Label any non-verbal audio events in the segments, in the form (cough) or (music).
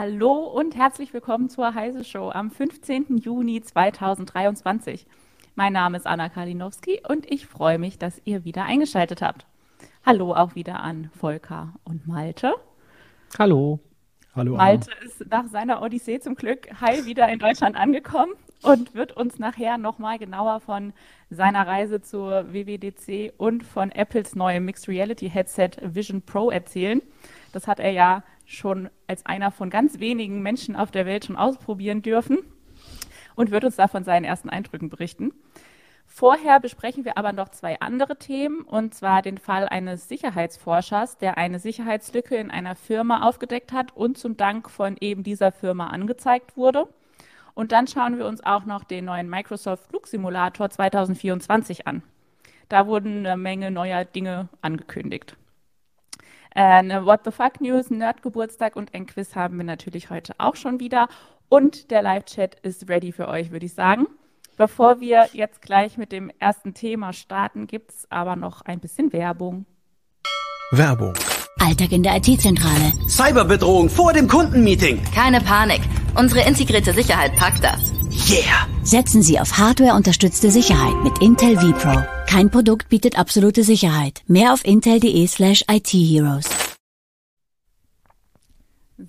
Hallo und herzlich willkommen zur Heise Show am 15. Juni 2023. Mein Name ist Anna Kalinowski und ich freue mich, dass ihr wieder eingeschaltet habt. Hallo auch wieder an Volker und Malte. Hallo. Hallo. Malte Anna. ist nach seiner Odyssee zum Glück heil wieder in Deutschland angekommen und wird uns nachher nochmal genauer von seiner Reise zur WWDC und von Apples neuem Mixed Reality Headset Vision Pro erzählen. Das hat er ja schon als einer von ganz wenigen Menschen auf der Welt schon ausprobieren dürfen und wird uns da von seinen ersten Eindrücken berichten. Vorher besprechen wir aber noch zwei andere Themen, und zwar den Fall eines Sicherheitsforschers, der eine Sicherheitslücke in einer Firma aufgedeckt hat und zum Dank von eben dieser Firma angezeigt wurde. Und dann schauen wir uns auch noch den neuen Microsoft Flugsimulator 2024 an. Da wurden eine Menge neuer Dinge angekündigt. Eine What the Fuck News, Nerd-Geburtstag und ein Quiz haben wir natürlich heute auch schon wieder. Und der Live-Chat ist ready für euch, würde ich sagen. Bevor wir jetzt gleich mit dem ersten Thema starten, gibt es aber noch ein bisschen Werbung. Werbung. Alltag in der IT-Zentrale. Cyberbedrohung vor dem Kundenmeeting. Keine Panik. Unsere integrierte Sicherheit packt das. Yeah! Setzen Sie auf Hardware-unterstützte Sicherheit mit Intel vPro. Kein Produkt bietet absolute Sicherheit. Mehr auf intel.de slash itheroes.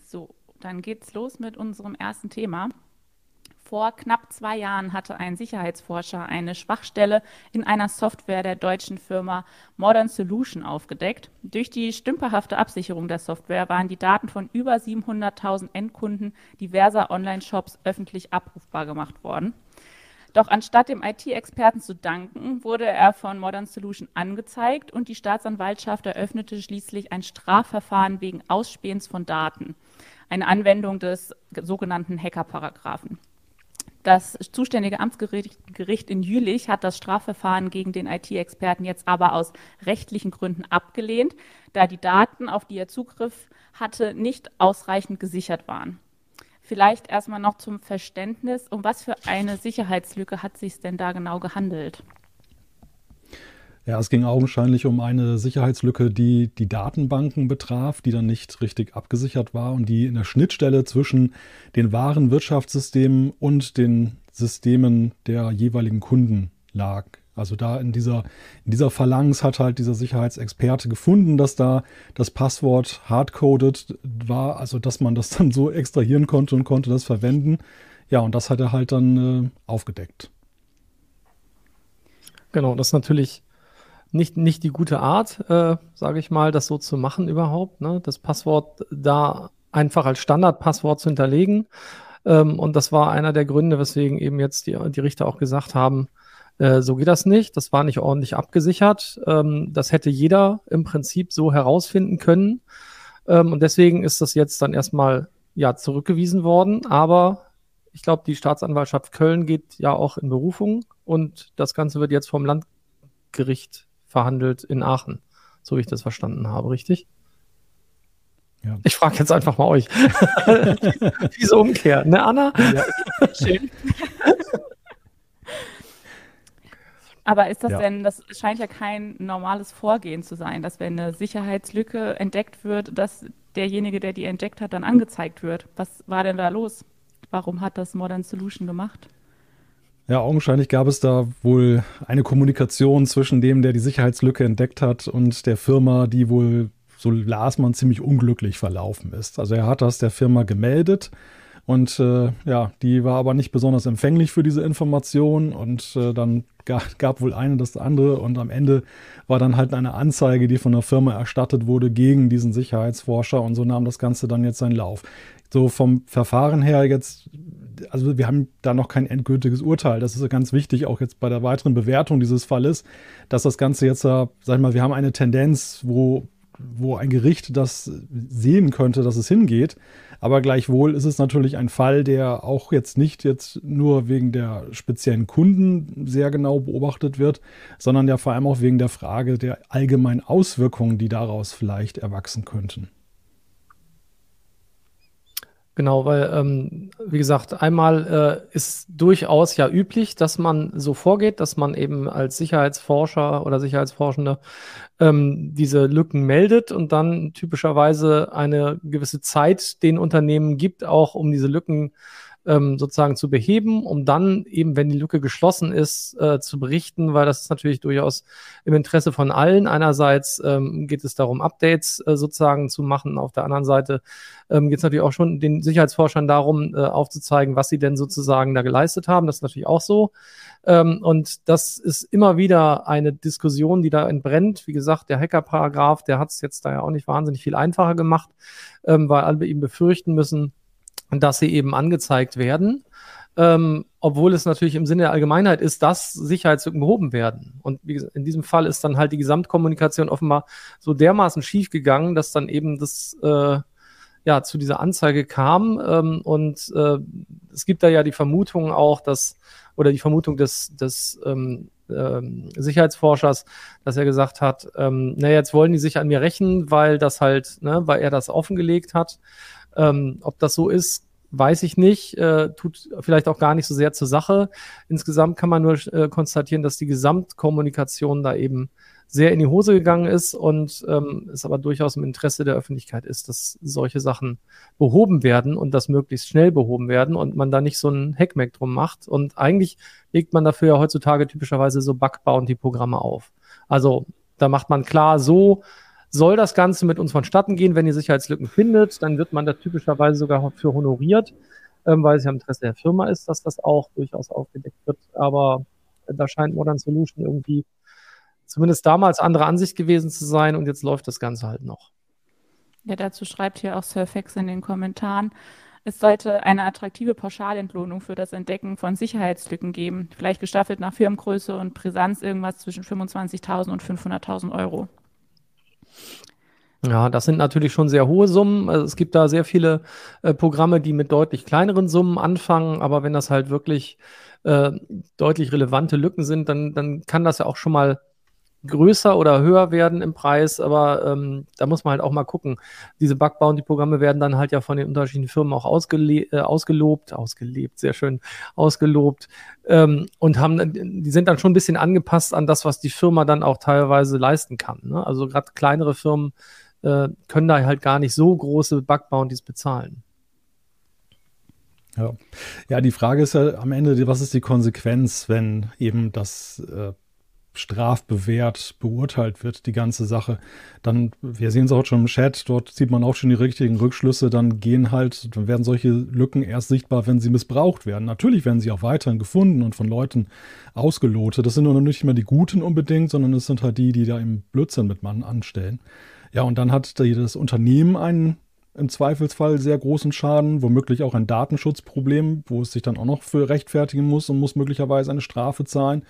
So, dann geht's los mit unserem ersten Thema. Vor knapp zwei Jahren hatte ein Sicherheitsforscher eine Schwachstelle in einer Software der deutschen Firma Modern Solution aufgedeckt. Durch die stümperhafte Absicherung der Software waren die Daten von über 700.000 Endkunden diverser Online-Shops öffentlich abrufbar gemacht worden. Doch anstatt dem IT-Experten zu danken, wurde er von Modern Solution angezeigt und die Staatsanwaltschaft eröffnete schließlich ein Strafverfahren wegen Ausspähens von Daten, eine Anwendung des sogenannten Hacker-Paragraphen. Das zuständige Amtsgericht in Jülich hat das Strafverfahren gegen den IT-Experten jetzt aber aus rechtlichen Gründen abgelehnt, da die Daten, auf die er Zugriff hatte, nicht ausreichend gesichert waren. Vielleicht erstmal noch zum Verständnis, um was für eine Sicherheitslücke hat sich denn da genau gehandelt? Ja, es ging augenscheinlich um eine Sicherheitslücke, die die Datenbanken betraf, die dann nicht richtig abgesichert war und die in der Schnittstelle zwischen den wahren Wirtschaftssystemen und den Systemen der jeweiligen Kunden lag. Also da in dieser, in dieser Phalanx hat halt dieser Sicherheitsexperte gefunden, dass da das Passwort hardcoded war, also dass man das dann so extrahieren konnte und konnte das verwenden. Ja, und das hat er halt dann äh, aufgedeckt. Genau, das ist natürlich nicht, nicht die gute Art, äh, sage ich mal, das so zu machen überhaupt. Ne? Das Passwort da einfach als Standardpasswort zu hinterlegen. Ähm, und das war einer der Gründe, weswegen eben jetzt die, die Richter auch gesagt haben, äh, so geht das nicht. Das war nicht ordentlich abgesichert. Ähm, das hätte jeder im Prinzip so herausfinden können. Ähm, und deswegen ist das jetzt dann erstmal ja zurückgewiesen worden. Aber ich glaube, die Staatsanwaltschaft Köln geht ja auch in Berufung und das Ganze wird jetzt vom Landgericht verhandelt in Aachen, so wie ich das verstanden habe, richtig? Ja. Ich frage jetzt einfach mal euch. (laughs) Diese Umkehr, ne, Anna? Ja. Schön. Aber ist das ja. denn, das scheint ja kein normales Vorgehen zu sein, dass wenn eine Sicherheitslücke entdeckt wird, dass derjenige, der die entdeckt hat, dann angezeigt wird. Was war denn da los? Warum hat das Modern Solution gemacht? Ja, augenscheinlich gab es da wohl eine Kommunikation zwischen dem, der die Sicherheitslücke entdeckt hat und der Firma, die wohl, so las man, ziemlich unglücklich verlaufen ist. Also er hat das der Firma gemeldet und äh, ja, die war aber nicht besonders empfänglich für diese Information und äh, dann gab, gab wohl eine das andere und am Ende war dann halt eine Anzeige, die von der Firma erstattet wurde gegen diesen Sicherheitsforscher und so nahm das Ganze dann jetzt seinen Lauf. So vom Verfahren her jetzt also wir haben da noch kein endgültiges Urteil. Das ist ganz wichtig, auch jetzt bei der weiteren Bewertung dieses Falles, dass das Ganze jetzt, sag ich mal, wir haben eine Tendenz, wo, wo ein Gericht das sehen könnte, dass es hingeht. Aber gleichwohl ist es natürlich ein Fall, der auch jetzt nicht jetzt nur wegen der speziellen Kunden sehr genau beobachtet wird, sondern ja vor allem auch wegen der Frage der allgemeinen Auswirkungen, die daraus vielleicht erwachsen könnten. Genau, weil, ähm, wie gesagt, einmal äh, ist durchaus ja üblich, dass man so vorgeht, dass man eben als Sicherheitsforscher oder Sicherheitsforschende ähm, diese Lücken meldet und dann typischerweise eine gewisse Zeit den Unternehmen gibt, auch um diese Lücken ähm, sozusagen zu beheben, um dann eben, wenn die Lücke geschlossen ist, äh, zu berichten, weil das ist natürlich durchaus im Interesse von allen. Einerseits ähm, geht es darum, Updates äh, sozusagen zu machen. Auf der anderen Seite ähm, geht es natürlich auch schon den Sicherheitsforschern darum, äh, aufzuzeigen, was sie denn sozusagen da geleistet haben. Das ist natürlich auch so. Ähm, und das ist immer wieder eine Diskussion, die da entbrennt. Wie gesagt, der Hacker-Paragraph, der hat es jetzt da ja auch nicht wahnsinnig viel einfacher gemacht, ähm, weil alle eben befürchten müssen, dass sie eben angezeigt werden. Ähm, obwohl es natürlich im Sinne der Allgemeinheit ist, dass Sicherheitslücken behoben werden. Und wie gesagt, in diesem Fall ist dann halt die Gesamtkommunikation offenbar so dermaßen schief gegangen, dass dann eben das äh, ja zu dieser Anzeige kam. Ähm, und äh, es gibt da ja die Vermutung auch, dass oder die Vermutung des, des ähm, ähm, Sicherheitsforschers, dass er gesagt hat, ähm, na jetzt wollen die sich an mir rächen, weil das halt, ne, weil er das offengelegt hat. Ähm, ob das so ist, weiß ich nicht, äh, tut vielleicht auch gar nicht so sehr zur Sache. Insgesamt kann man nur äh, konstatieren, dass die Gesamtkommunikation da eben sehr in die Hose gegangen ist und ähm, es aber durchaus im Interesse der Öffentlichkeit ist, dass solche Sachen behoben werden und das möglichst schnell behoben werden und man da nicht so ein Hackmack drum macht. Und eigentlich legt man dafür ja heutzutage typischerweise so Bug-Bounty-Programme auf. Also da macht man klar, so soll das Ganze mit uns vonstatten gehen. Wenn ihr Sicherheitslücken findet, dann wird man da typischerweise sogar für honoriert, ähm, weil es ja im Interesse der Firma ist, dass das auch durchaus aufgedeckt wird. Aber da scheint Modern Solution irgendwie zumindest damals andere Ansicht gewesen zu sein und jetzt läuft das Ganze halt noch. Ja, dazu schreibt hier auch Surfax in den Kommentaren. Es sollte eine attraktive Pauschalentlohnung für das Entdecken von Sicherheitslücken geben, vielleicht gestaffelt nach Firmengröße und Brisanz irgendwas zwischen 25.000 und 500.000 Euro. Ja, das sind natürlich schon sehr hohe Summen. Also es gibt da sehr viele äh, Programme, die mit deutlich kleineren Summen anfangen, aber wenn das halt wirklich äh, deutlich relevante Lücken sind, dann, dann kann das ja auch schon mal größer oder höher werden im Preis, aber ähm, da muss man halt auch mal gucken. Diese Bug-Bounty-Programme werden dann halt ja von den unterschiedlichen Firmen auch äh, ausgelobt, ausgelebt, sehr schön, ausgelobt ähm, und haben, die sind dann schon ein bisschen angepasst an das, was die Firma dann auch teilweise leisten kann. Ne? Also gerade kleinere Firmen äh, können da halt gar nicht so große Bug-Bounties bezahlen. Ja. ja, die Frage ist ja am Ende, was ist die Konsequenz, wenn eben das äh, strafbewehrt beurteilt wird, die ganze Sache, dann, wir sehen es auch schon im Chat, dort sieht man auch schon die richtigen Rückschlüsse, dann gehen halt, dann werden solche Lücken erst sichtbar, wenn sie missbraucht werden. Natürlich werden sie auch weiterhin gefunden und von Leuten ausgelotet. Das sind nur nicht immer die Guten unbedingt, sondern es sind halt die, die da im Blödsinn mit Mann anstellen. Ja, und dann hat das Unternehmen einen im Zweifelsfall sehr großen Schaden, womöglich auch ein Datenschutzproblem, wo es sich dann auch noch für rechtfertigen muss und muss möglicherweise eine Strafe zahlen.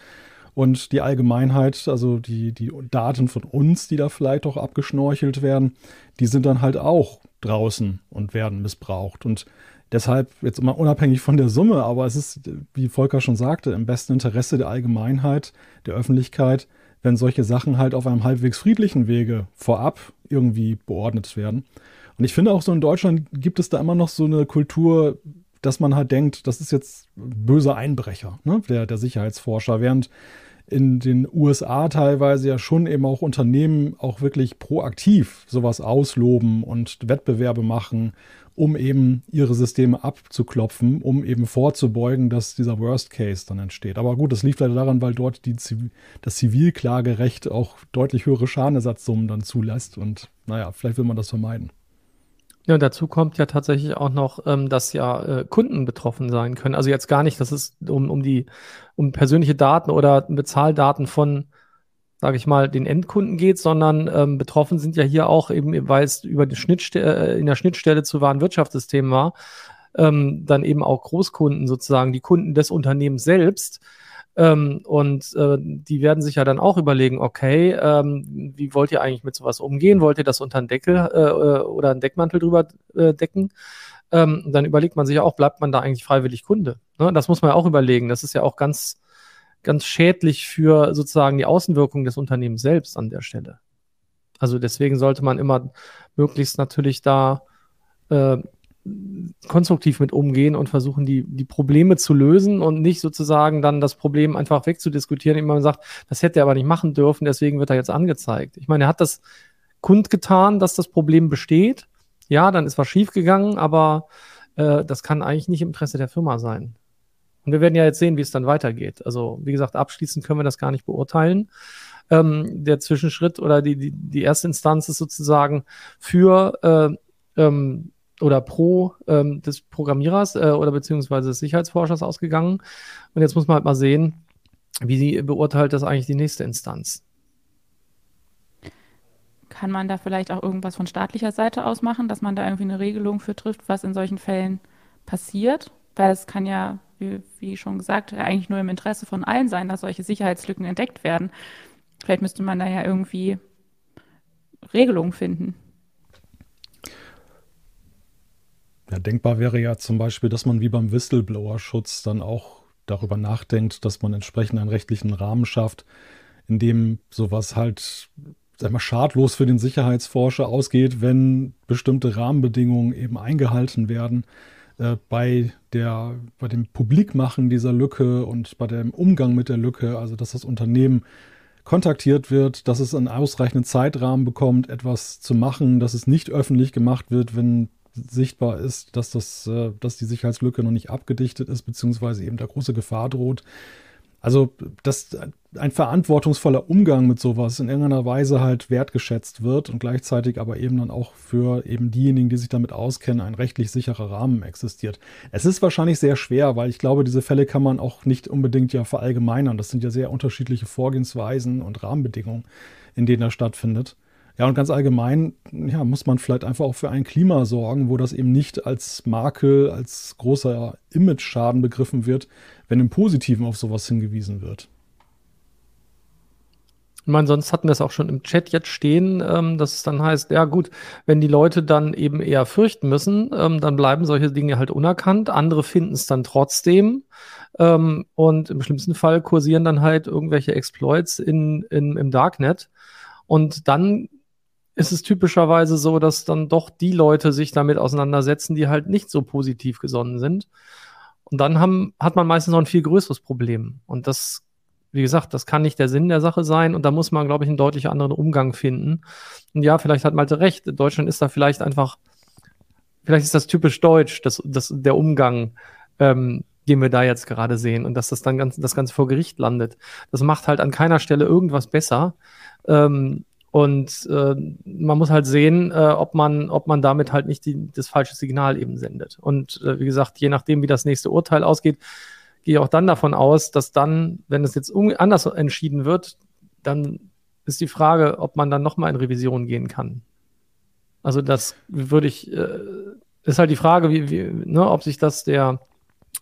Und die Allgemeinheit, also die, die Daten von uns, die da vielleicht auch abgeschnorchelt werden, die sind dann halt auch draußen und werden missbraucht. Und deshalb jetzt immer unabhängig von der Summe, aber es ist, wie Volker schon sagte, im besten Interesse der Allgemeinheit, der Öffentlichkeit, wenn solche Sachen halt auf einem halbwegs friedlichen Wege vorab irgendwie beordnet werden. Und ich finde auch so in Deutschland gibt es da immer noch so eine Kultur, dass man halt denkt, das ist jetzt böser Einbrecher, ne? der, der Sicherheitsforscher, während in den USA teilweise ja schon eben auch Unternehmen auch wirklich proaktiv sowas ausloben und Wettbewerbe machen, um eben ihre Systeme abzuklopfen, um eben vorzubeugen, dass dieser Worst Case dann entsteht. Aber gut, das liegt leider daran, weil dort die, das Zivilklagerecht auch deutlich höhere Schadenersatzsummen dann zulässt und naja, vielleicht will man das vermeiden. Ja, dazu kommt ja tatsächlich auch noch, ähm, dass ja äh, Kunden betroffen sein können. Also jetzt gar nicht, dass es um, um die um persönliche Daten oder Bezahldaten von, sage ich mal, den Endkunden geht, sondern ähm, betroffen sind ja hier auch eben, weil es über die Schnittstelle äh, in der Schnittstelle zu Warenwirtschaftssystem war, ähm, dann eben auch Großkunden sozusagen, die Kunden des Unternehmens selbst, ähm, und äh, die werden sich ja dann auch überlegen, okay, ähm, wie wollt ihr eigentlich mit sowas umgehen? Wollt ihr das unter einen Deckel äh, äh, oder einen Deckmantel drüber äh, decken? Ähm, dann überlegt man sich auch, bleibt man da eigentlich freiwillig Kunde? Ne? Das muss man ja auch überlegen. Das ist ja auch ganz, ganz schädlich für sozusagen die Außenwirkung des Unternehmens selbst an der Stelle. Also deswegen sollte man immer möglichst natürlich da äh, konstruktiv mit umgehen und versuchen, die, die Probleme zu lösen und nicht sozusagen dann das Problem einfach wegzudiskutieren, indem man sagt, das hätte er aber nicht machen dürfen, deswegen wird er jetzt angezeigt. Ich meine, er hat das kundgetan, dass das Problem besteht. Ja, dann ist was schiefgegangen, aber äh, das kann eigentlich nicht im Interesse der Firma sein. Und wir werden ja jetzt sehen, wie es dann weitergeht. Also, wie gesagt, abschließend können wir das gar nicht beurteilen. Ähm, der Zwischenschritt oder die, die, die erste Instanz ist sozusagen für äh, ähm, oder pro ähm, des Programmierers äh, oder beziehungsweise des Sicherheitsforschers ausgegangen. Und jetzt muss man halt mal sehen, wie sie beurteilt das eigentlich die nächste Instanz. Kann man da vielleicht auch irgendwas von staatlicher Seite aus machen, dass man da irgendwie eine Regelung für trifft, was in solchen Fällen passiert? Weil es kann ja, wie, wie schon gesagt, eigentlich nur im Interesse von allen sein, dass solche Sicherheitslücken entdeckt werden. Vielleicht müsste man da ja irgendwie Regelungen finden. Ja, denkbar wäre ja zum Beispiel, dass man wie beim Whistleblower-Schutz dann auch darüber nachdenkt, dass man entsprechend einen rechtlichen Rahmen schafft, in dem sowas halt sag mal, schadlos für den Sicherheitsforscher ausgeht, wenn bestimmte Rahmenbedingungen eben eingehalten werden. Äh, bei, der, bei dem Publikmachen dieser Lücke und bei dem Umgang mit der Lücke, also dass das Unternehmen kontaktiert wird, dass es einen ausreichenden Zeitrahmen bekommt, etwas zu machen, dass es nicht öffentlich gemacht wird, wenn sichtbar ist, dass, das, äh, dass die Sicherheitslücke noch nicht abgedichtet ist, beziehungsweise eben da große Gefahr droht. Also, dass ein verantwortungsvoller Umgang mit sowas in irgendeiner Weise halt wertgeschätzt wird und gleichzeitig aber eben dann auch für eben diejenigen, die sich damit auskennen, ein rechtlich sicherer Rahmen existiert. Es ist wahrscheinlich sehr schwer, weil ich glaube, diese Fälle kann man auch nicht unbedingt ja verallgemeinern. Das sind ja sehr unterschiedliche Vorgehensweisen und Rahmenbedingungen, in denen das stattfindet. Ja, und ganz allgemein ja, muss man vielleicht einfach auch für ein Klima sorgen, wo das eben nicht als Makel, als großer Image-Schaden begriffen wird, wenn im Positiven auf sowas hingewiesen wird. Ich meine, sonst hatten wir es auch schon im Chat jetzt stehen, ähm, dass es dann heißt, ja gut, wenn die Leute dann eben eher fürchten müssen, ähm, dann bleiben solche Dinge halt unerkannt. Andere finden es dann trotzdem. Ähm, und im schlimmsten Fall kursieren dann halt irgendwelche Exploits in, in, im Darknet. Und dann ist es typischerweise so, dass dann doch die Leute sich damit auseinandersetzen, die halt nicht so positiv gesonnen sind. Und dann haben, hat man meistens noch ein viel größeres Problem. Und das, wie gesagt, das kann nicht der Sinn der Sache sein. Und da muss man, glaube ich, einen deutlich anderen Umgang finden. Und ja, vielleicht hat Malte recht. Deutschland ist da vielleicht einfach, vielleicht ist das typisch deutsch, das, das, der Umgang, ähm, den wir da jetzt gerade sehen. Und dass das dann ganz, das Ganze vor Gericht landet. Das macht halt an keiner Stelle irgendwas besser. Ähm, und äh, man muss halt sehen, äh, ob man, ob man damit halt nicht die, das falsche Signal eben sendet. Und äh, wie gesagt, je nachdem, wie das nächste Urteil ausgeht, gehe ich auch dann davon aus, dass dann, wenn es jetzt anders entschieden wird, dann ist die Frage, ob man dann nochmal in Revision gehen kann. Also das würde ich, äh, ist halt die Frage, wie, wie, ne, ob sich das der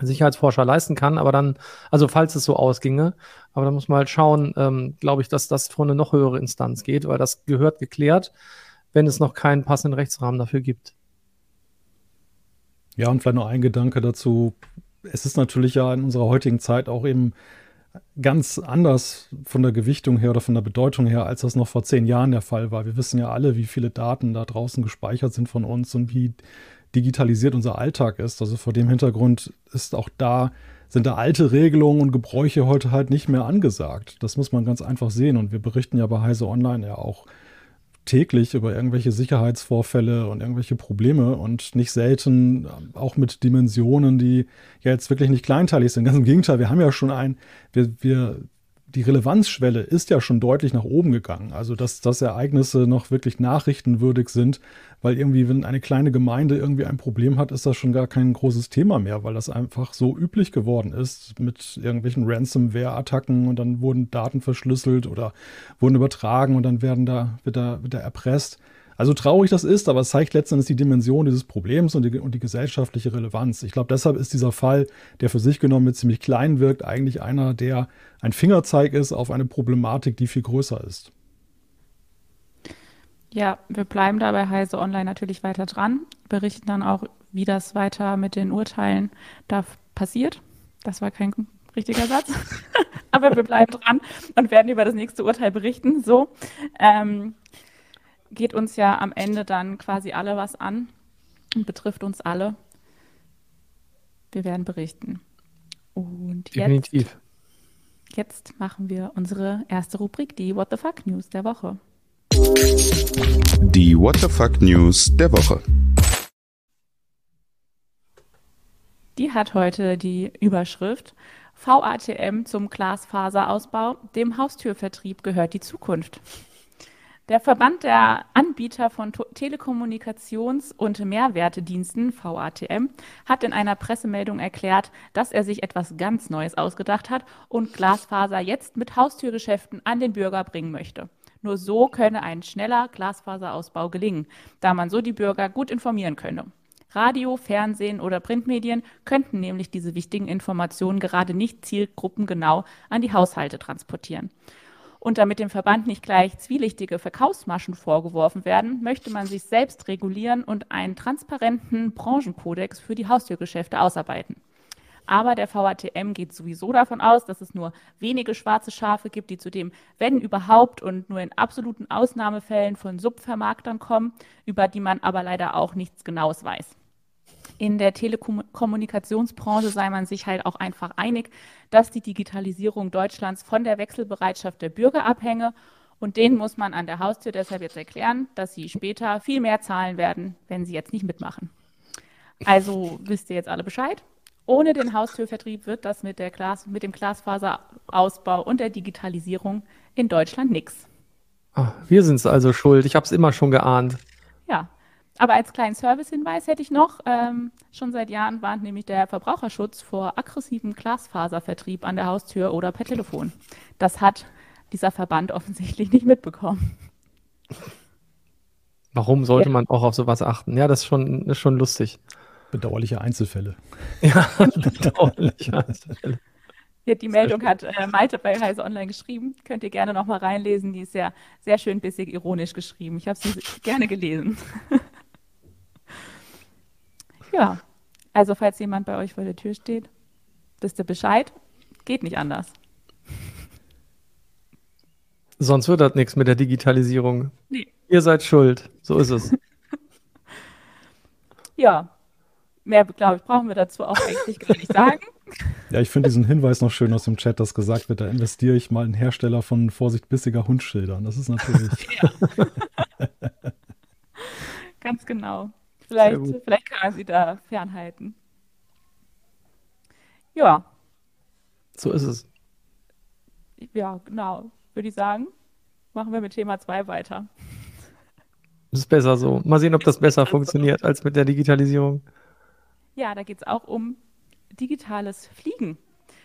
Sicherheitsforscher leisten kann. Aber dann, also falls es so ausginge, aber da muss man halt schauen, ähm, glaube ich, dass das vor eine noch höhere Instanz geht, weil das gehört geklärt, wenn es noch keinen passenden Rechtsrahmen dafür gibt. Ja, und vielleicht noch ein Gedanke dazu. Es ist natürlich ja in unserer heutigen Zeit auch eben ganz anders von der Gewichtung her oder von der Bedeutung her, als das noch vor zehn Jahren der Fall war. Wir wissen ja alle, wie viele Daten da draußen gespeichert sind von uns und wie digitalisiert unser Alltag ist. Also vor dem Hintergrund ist auch da, sind da alte Regelungen und Gebräuche heute halt nicht mehr angesagt. Das muss man ganz einfach sehen. Und wir berichten ja bei Heise Online ja auch täglich über irgendwelche Sicherheitsvorfälle und irgendwelche Probleme und nicht selten auch mit Dimensionen, die ja jetzt wirklich nicht kleinteilig sind. Ganz im Gegenteil, wir haben ja schon ein, wir, wir die Relevanzschwelle ist ja schon deutlich nach oben gegangen. Also, dass, dass Ereignisse noch wirklich nachrichtenwürdig sind, weil irgendwie, wenn eine kleine Gemeinde irgendwie ein Problem hat, ist das schon gar kein großes Thema mehr, weil das einfach so üblich geworden ist mit irgendwelchen Ransomware-Attacken und dann wurden Daten verschlüsselt oder wurden übertragen und dann werden da, wird da, wird da erpresst. Also traurig das ist, aber es zeigt letztendlich die Dimension dieses Problems und die, und die gesellschaftliche Relevanz. Ich glaube, deshalb ist dieser Fall, der für sich genommen mit ziemlich klein wirkt, eigentlich einer, der ein Fingerzeig ist auf eine Problematik, die viel größer ist. Ja, wir bleiben da bei Heise Online natürlich weiter dran, berichten dann auch, wie das weiter mit den Urteilen da passiert. Das war kein richtiger Satz. (laughs) Aber wir bleiben dran und werden über das nächste Urteil berichten. So. Ähm, geht uns ja am Ende dann quasi alle was an. und betrifft uns alle. Wir werden berichten. Und Definitiv. Jetzt, jetzt machen wir unsere erste Rubrik, die What the Fuck News der Woche. Die What the Fuck News der Woche. Die hat heute die Überschrift VATM zum Glasfaserausbau. Dem Haustürvertrieb gehört die Zukunft. Der Verband der Anbieter von Telekommunikations- und Mehrwertediensten, VATM, hat in einer Pressemeldung erklärt, dass er sich etwas ganz Neues ausgedacht hat und Glasfaser jetzt mit Haustürgeschäften an den Bürger bringen möchte. Nur so könne ein schneller Glasfaserausbau gelingen, da man so die Bürger gut informieren könne. Radio, Fernsehen oder Printmedien könnten nämlich diese wichtigen Informationen gerade nicht zielgruppengenau an die Haushalte transportieren. Und damit dem Verband nicht gleich zwielichtige Verkaufsmaschen vorgeworfen werden, möchte man sich selbst regulieren und einen transparenten Branchenkodex für die Haustürgeschäfte ausarbeiten. Aber der VATM geht sowieso davon aus, dass es nur wenige schwarze Schafe gibt, die zudem, wenn überhaupt und nur in absoluten Ausnahmefällen von Subvermarktern kommen, über die man aber leider auch nichts Genaues weiß. In der Telekommunikationsbranche sei man sich halt auch einfach einig, dass die Digitalisierung Deutschlands von der Wechselbereitschaft der Bürger abhänge. Und denen muss man an der Haustür deshalb jetzt erklären, dass sie später viel mehr zahlen werden, wenn sie jetzt nicht mitmachen. Also wisst ihr jetzt alle Bescheid. Ohne den Haustürvertrieb wird das mit, der Glas, mit dem Glasfaserausbau und der Digitalisierung in Deutschland nichts. Ah, wir sind es also schuld. Ich habe es immer schon geahnt. Ja, aber als kleinen Servicehinweis hätte ich noch, ähm, schon seit Jahren warnt nämlich der Verbraucherschutz vor aggressivem Glasfaservertrieb an der Haustür oder per Telefon. Das hat dieser Verband (laughs) offensichtlich nicht mitbekommen. Warum sollte ja. man auch auf sowas achten? Ja, das ist schon, ist schon lustig. Bedauerliche Einzelfälle. (laughs) Ja, bedauerliche Einzelfälle. Ja, die Meldung hat äh, Malte bei Heise Online geschrieben. Könnt ihr gerne nochmal reinlesen. Die ist sehr, sehr schön bissig ironisch geschrieben. Ich habe sie gerne gelesen. (laughs) Ja, also falls jemand bei euch vor der Tür steht, wisst ihr Bescheid. Geht nicht anders. Sonst wird das nichts mit der Digitalisierung. Nee. Ihr seid schuld. So ist es. (laughs) ja. Mehr, glaube ich, brauchen wir dazu auch eigentlich gar nicht sagen. (laughs) Ja, ich finde diesen Hinweis noch schön aus dem Chat, dass gesagt wird, da investiere ich mal in Hersteller von Vorsicht bissiger Hundschildern. Das ist natürlich. (laughs) Ganz genau. Vielleicht, vielleicht kann man sie da fernhalten. Ja. So ist es. Ja, genau. Würde ich sagen, machen wir mit Thema 2 weiter. Das ist besser so. Mal sehen, ob das besser funktioniert als mit der Digitalisierung. Ja, da geht es auch um digitales Fliegen.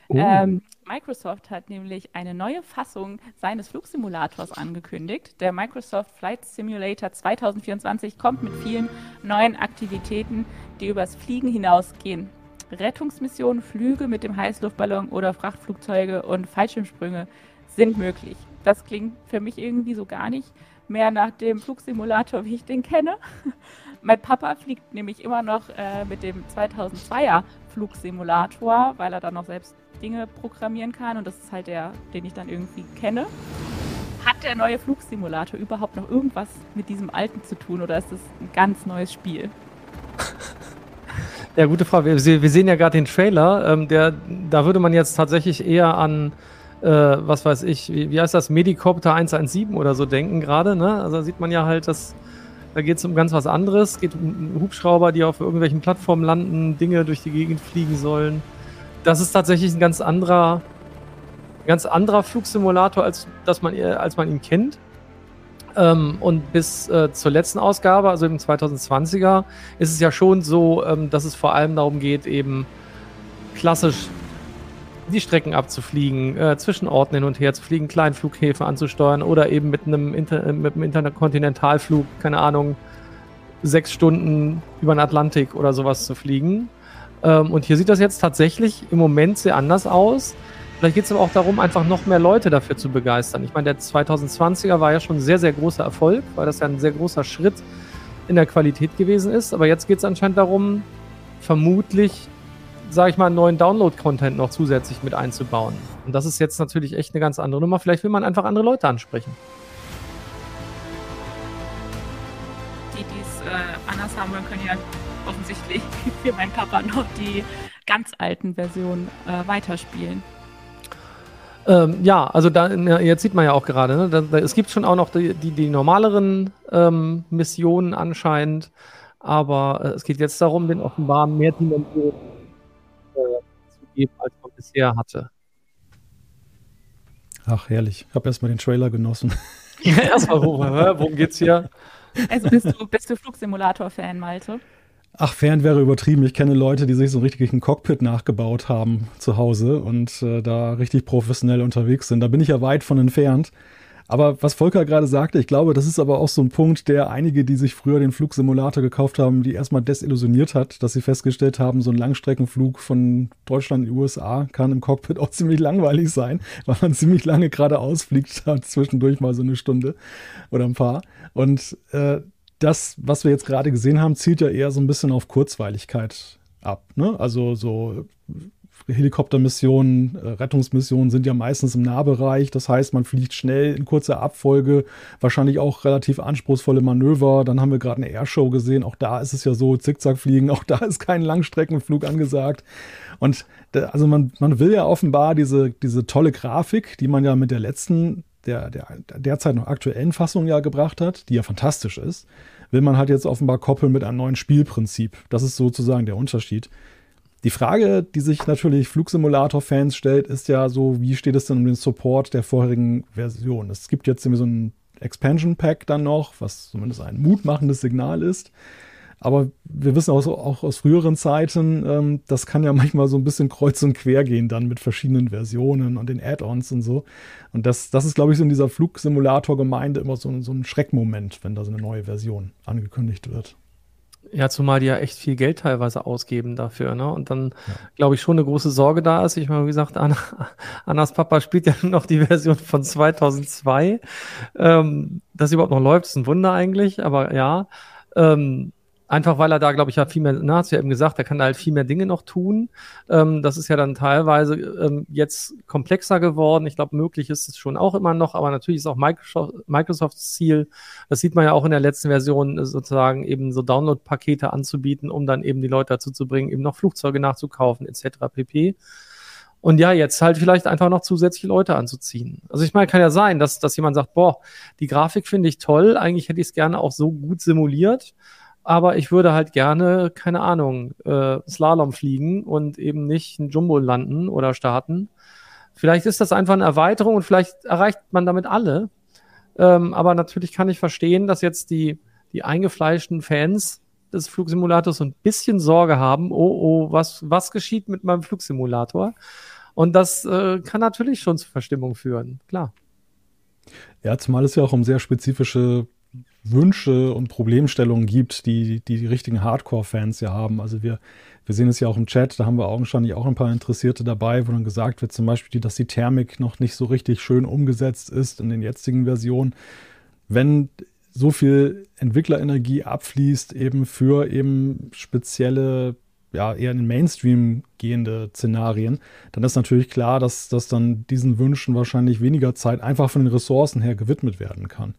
Oh. Ähm, Microsoft hat nämlich eine neue Fassung seines Flugsimulators angekündigt. Der Microsoft Flight Simulator 2024 kommt mit vielen neuen Aktivitäten, die übers Fliegen hinausgehen. Rettungsmissionen, Flüge mit dem Heißluftballon oder Frachtflugzeuge und Fallschirmsprünge sind möglich. Das klingt für mich irgendwie so gar nicht mehr nach dem Flugsimulator, wie ich den kenne. (laughs) mein Papa fliegt nämlich immer noch äh, mit dem 2002er Flugsimulator, weil er dann noch selbst Dinge programmieren kann und das ist halt der, den ich dann irgendwie kenne. Hat der neue Flugsimulator überhaupt noch irgendwas mit diesem alten zu tun oder ist das ein ganz neues Spiel? Ja, gute Frage. Wir, wir sehen ja gerade den Trailer. Ähm, der, da würde man jetzt tatsächlich eher an, äh, was weiß ich, wie, wie heißt das, Medicopter 117 oder so denken gerade. Ne? Also da sieht man ja halt, dass da geht es um ganz was anderes. Es geht um Hubschrauber, die auf irgendwelchen Plattformen landen, Dinge durch die Gegend fliegen sollen das ist tatsächlich ein ganz anderer, ganz anderer Flugsimulator, als, dass man, als man ihn kennt. Ähm, und bis äh, zur letzten Ausgabe, also im 2020er, ist es ja schon so, ähm, dass es vor allem darum geht, eben klassisch die Strecken abzufliegen, äh, zwischen Orten hin und her zu fliegen, kleinen Flughäfen anzusteuern oder eben mit einem, Inter mit einem Interkontinentalflug, keine Ahnung, sechs Stunden über den Atlantik oder sowas zu fliegen. Ähm, und hier sieht das jetzt tatsächlich im Moment sehr anders aus. Vielleicht geht es aber auch darum, einfach noch mehr Leute dafür zu begeistern. Ich meine, der 2020er war ja schon ein sehr, sehr großer Erfolg, weil das ja ein sehr großer Schritt in der Qualität gewesen ist. Aber jetzt geht es anscheinend darum, vermutlich, sage ich mal, neuen Download-Content noch zusätzlich mit einzubauen. Und das ist jetzt natürlich echt eine ganz andere Nummer. Vielleicht will man einfach andere Leute ansprechen. Die, die es äh, anders haben wollen, können ja offensichtlich (laughs) für meinen Papa noch die ganz alten Versionen äh, weiterspielen. Ähm, ja, also da, jetzt sieht man ja auch gerade, ne, da, da, es gibt schon auch noch die, die, die normaleren ähm, Missionen anscheinend, aber äh, es geht jetzt darum, den offenbar mehr Dimensionen äh, zu geben, als man bisher hatte. Ach, herrlich. Ich habe erstmal den Trailer genossen. (laughs) erstmal, worum geht's hier? Also bist du, bist du Flugsimulator-Fan, Malte? Ach, Fan wäre übertrieben. Ich kenne Leute, die sich so richtig ein Cockpit nachgebaut haben zu Hause und äh, da richtig professionell unterwegs sind. Da bin ich ja weit von entfernt. Aber was Volker gerade sagte, ich glaube, das ist aber auch so ein Punkt, der einige, die sich früher den Flugsimulator gekauft haben, die erstmal desillusioniert hat, dass sie festgestellt haben, so ein Langstreckenflug von Deutschland in die USA kann im Cockpit auch (laughs) ziemlich langweilig sein, weil man ziemlich lange geradeaus fliegt, (laughs) zwischendurch mal so eine Stunde oder ein paar. Und äh, das, was wir jetzt gerade gesehen haben, zielt ja eher so ein bisschen auf Kurzweiligkeit ab. Ne? Also so Helikoptermissionen, äh, Rettungsmissionen sind ja meistens im Nahbereich. Das heißt, man fliegt schnell in kurzer Abfolge, wahrscheinlich auch relativ anspruchsvolle Manöver. Dann haben wir gerade eine Airshow gesehen. Auch da ist es ja so, Zickzackfliegen, (laughs) auch da ist kein Langstreckenflug angesagt. Und da, also man, man will ja offenbar diese, diese tolle Grafik, die man ja mit der letzten, der, der derzeit noch aktuellen Fassung ja gebracht hat, die ja fantastisch ist, will man halt jetzt offenbar koppeln mit einem neuen Spielprinzip. Das ist sozusagen der Unterschied. Die Frage, die sich natürlich Flugsimulator-Fans stellt, ist ja so, wie steht es denn um den Support der vorherigen Version? Es gibt jetzt irgendwie so ein Expansion Pack dann noch, was zumindest ein mutmachendes Signal ist. Aber wir wissen auch, auch aus früheren Zeiten, ähm, das kann ja (laughs) manchmal so ein bisschen kreuz und quer gehen dann mit verschiedenen Versionen und den Add-ons und so. Und das, das ist, glaube ich, so in dieser Flugsimulator-Gemeinde immer so, so ein Schreckmoment, wenn da so eine neue Version angekündigt wird. Ja, zumal die ja echt viel Geld teilweise ausgeben dafür, ne? Und dann, ja. glaube ich, schon eine große Sorge da ist. Ich meine, wie gesagt, Anna, (laughs) Annas Papa spielt ja (laughs) noch die Version von 2002. Ähm, dass sie überhaupt noch läuft, ist ein Wunder eigentlich, aber ja. Ähm, Einfach weil er da, glaube ich, ja viel mehr, na, hast du ja eben gesagt, er kann da halt viel mehr Dinge noch tun. Ähm, das ist ja dann teilweise ähm, jetzt komplexer geworden. Ich glaube, möglich ist es schon auch immer noch, aber natürlich ist auch Microsoft, Microsofts Ziel, das sieht man ja auch in der letzten Version, äh, sozusagen eben so Download-Pakete anzubieten, um dann eben die Leute dazu zu bringen, eben noch Flugzeuge nachzukaufen, etc. pp. Und ja, jetzt halt vielleicht einfach noch zusätzliche Leute anzuziehen. Also ich meine, kann ja sein, dass, dass jemand sagt, boah, die Grafik finde ich toll, eigentlich hätte ich es gerne auch so gut simuliert aber ich würde halt gerne, keine Ahnung, äh, Slalom fliegen und eben nicht ein Jumbo landen oder starten. Vielleicht ist das einfach eine Erweiterung und vielleicht erreicht man damit alle. Ähm, aber natürlich kann ich verstehen, dass jetzt die, die eingefleischten Fans des Flugsimulators so ein bisschen Sorge haben, oh, oh, was, was geschieht mit meinem Flugsimulator? Und das äh, kann natürlich schon zu Verstimmung führen, klar. Ja, zumal es ja auch um sehr spezifische Wünsche und Problemstellungen gibt, die die, die richtigen Hardcore-Fans ja haben. Also wir, wir sehen es ja auch im Chat, da haben wir augenscheinlich auch ein paar Interessierte dabei, wo dann gesagt wird zum Beispiel, dass die Thermik noch nicht so richtig schön umgesetzt ist in den jetzigen Versionen. Wenn so viel Entwicklerenergie abfließt eben für eben spezielle ja, eher in den Mainstream gehende Szenarien, dann ist natürlich klar, dass, dass dann diesen Wünschen wahrscheinlich weniger Zeit einfach von den Ressourcen her gewidmet werden kann.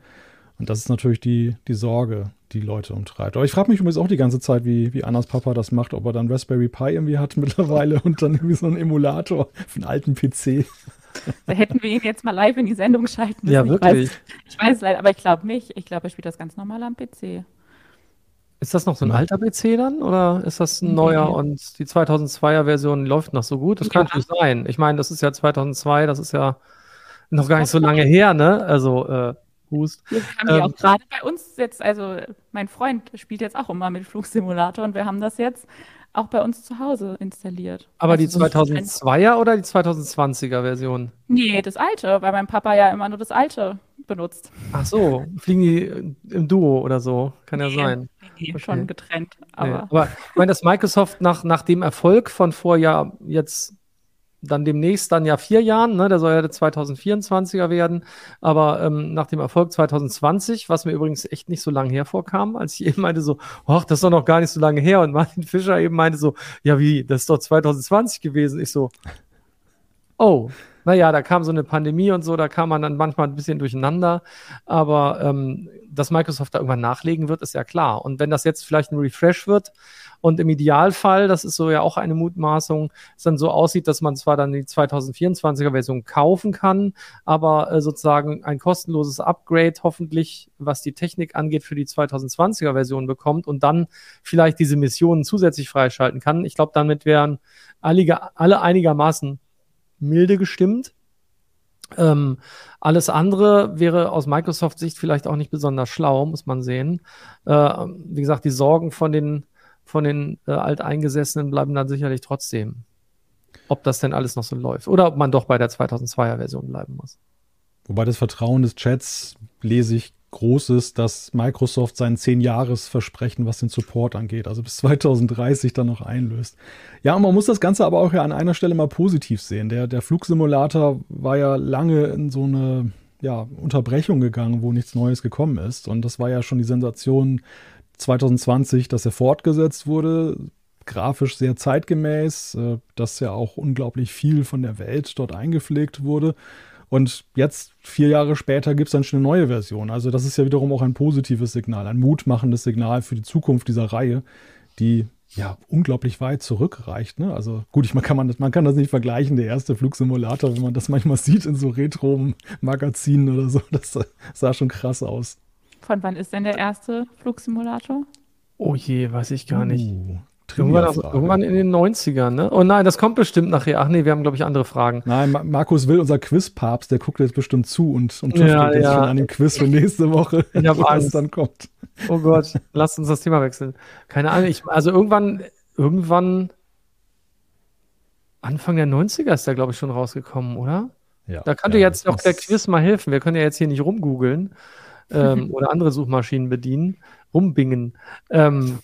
Und das ist natürlich die, die Sorge, die Leute umtreibt. Aber ich frage mich übrigens auch die ganze Zeit, wie, wie Annas Papa das macht, ob er dann Raspberry Pi irgendwie hat (laughs) mittlerweile und dann irgendwie so einen Emulator für einen alten PC. Da hätten wir ihn jetzt mal live in die Sendung schalten müssen. Ja, wirklich. Ich weiß, weiß leider, aber ich glaube nicht. Ich glaube, er spielt das ganz normal am PC. Ist das noch so ein alter PC dann oder ist das ein neuer nee. und die 2002er Version läuft noch so gut? Das ja. kann natürlich sein. Ich meine, das ist ja 2002, das ist ja noch gar nicht so lange her, ne? Also äh, Hust. Wir haben ähm, auch gerade bei uns jetzt, also mein Freund spielt jetzt auch immer mit Flugsimulator und wir haben das jetzt auch bei uns zu Hause installiert. Aber also die 2002er oder die 2020er Version? Nee, das alte, weil mein Papa ja immer nur das alte benutzt. Ach so, fliegen die im Duo oder so? Kann nee, ja sein. Nee, okay. schon getrennt. Aber, nee. aber ich meine, dass Microsoft nach, nach dem Erfolg von vor ja jetzt dann demnächst dann ja vier Jahren, ne, der soll ja der 2024er werden, aber ähm, nach dem Erfolg 2020, was mir übrigens echt nicht so lange hervorkam, als ich (laughs) eben meinte so, ach, das ist doch noch gar nicht so lange her. Und Martin Fischer eben meinte so, ja wie, das ist doch 2020 gewesen. Ich so, Oh, naja, da kam so eine Pandemie und so, da kam man dann manchmal ein bisschen durcheinander. Aber ähm, dass Microsoft da irgendwann nachlegen wird, ist ja klar. Und wenn das jetzt vielleicht ein Refresh wird und im Idealfall, das ist so ja auch eine Mutmaßung, es dann so aussieht, dass man zwar dann die 2024er Version kaufen kann, aber äh, sozusagen ein kostenloses Upgrade hoffentlich, was die Technik angeht, für die 2020er Version bekommt und dann vielleicht diese Missionen zusätzlich freischalten kann. Ich glaube, damit wären alle, alle einigermaßen milde gestimmt. Ähm, alles andere wäre aus Microsoft-Sicht vielleicht auch nicht besonders schlau, muss man sehen. Äh, wie gesagt, die Sorgen von den, von den äh, Alteingesessenen bleiben dann sicherlich trotzdem. Ob das denn alles noch so läuft. Oder ob man doch bei der 2002er Version bleiben muss. Wobei das Vertrauen des Chats lese ich Großes, dass Microsoft sein 10-Jahres-Versprechen, was den Support angeht, also bis (laughs) 2030 dann noch einlöst. Ja, und man muss das Ganze aber auch ja an einer Stelle mal positiv sehen. Der, der Flugsimulator war ja lange in so eine ja, Unterbrechung gegangen, wo nichts Neues gekommen ist. Und das war ja schon die Sensation 2020, dass er fortgesetzt wurde, grafisch sehr zeitgemäß, äh, dass ja auch unglaublich viel von der Welt dort eingepflegt wurde. Und jetzt, vier Jahre später, gibt es dann schon eine neue Version. Also das ist ja wiederum auch ein positives Signal, ein mutmachendes Signal für die Zukunft dieser Reihe, die ja unglaublich weit zurückreicht. Ne? Also gut, ich, man, kann man, das, man kann das nicht vergleichen, der erste Flugsimulator, wenn man das manchmal sieht in so Retro-Magazinen oder so. (laughs) Das sah schon krass aus. Von wann ist denn der erste Flugsimulator? Oh je, weiß ich gar nicht. Uh, Irgendwann, irgendwann, in den 90ern, ne? Oh nein, das kommt bestimmt nachher. Ach nee, wir haben, glaube ich, andere Fragen. Nein, Markus Will, unser Quizpapst, der guckt jetzt bestimmt zu und, und tüftelt ja, jetzt ja. schon an dem Quiz für nächste Woche, ich (laughs) was dann kommt. Oh Gott, lasst uns das Thema wechseln. Keine Ahnung, ich, also irgendwann, irgendwann Anfang der 90er ist der, glaube ich, schon rausgekommen, oder? Ja. Da könnte ja, jetzt auch der Quiz mal helfen. Wir können ja jetzt hier nicht rumgoogeln ähm, (laughs) oder andere Suchmaschinen bedienen, rumbingen. Ähm,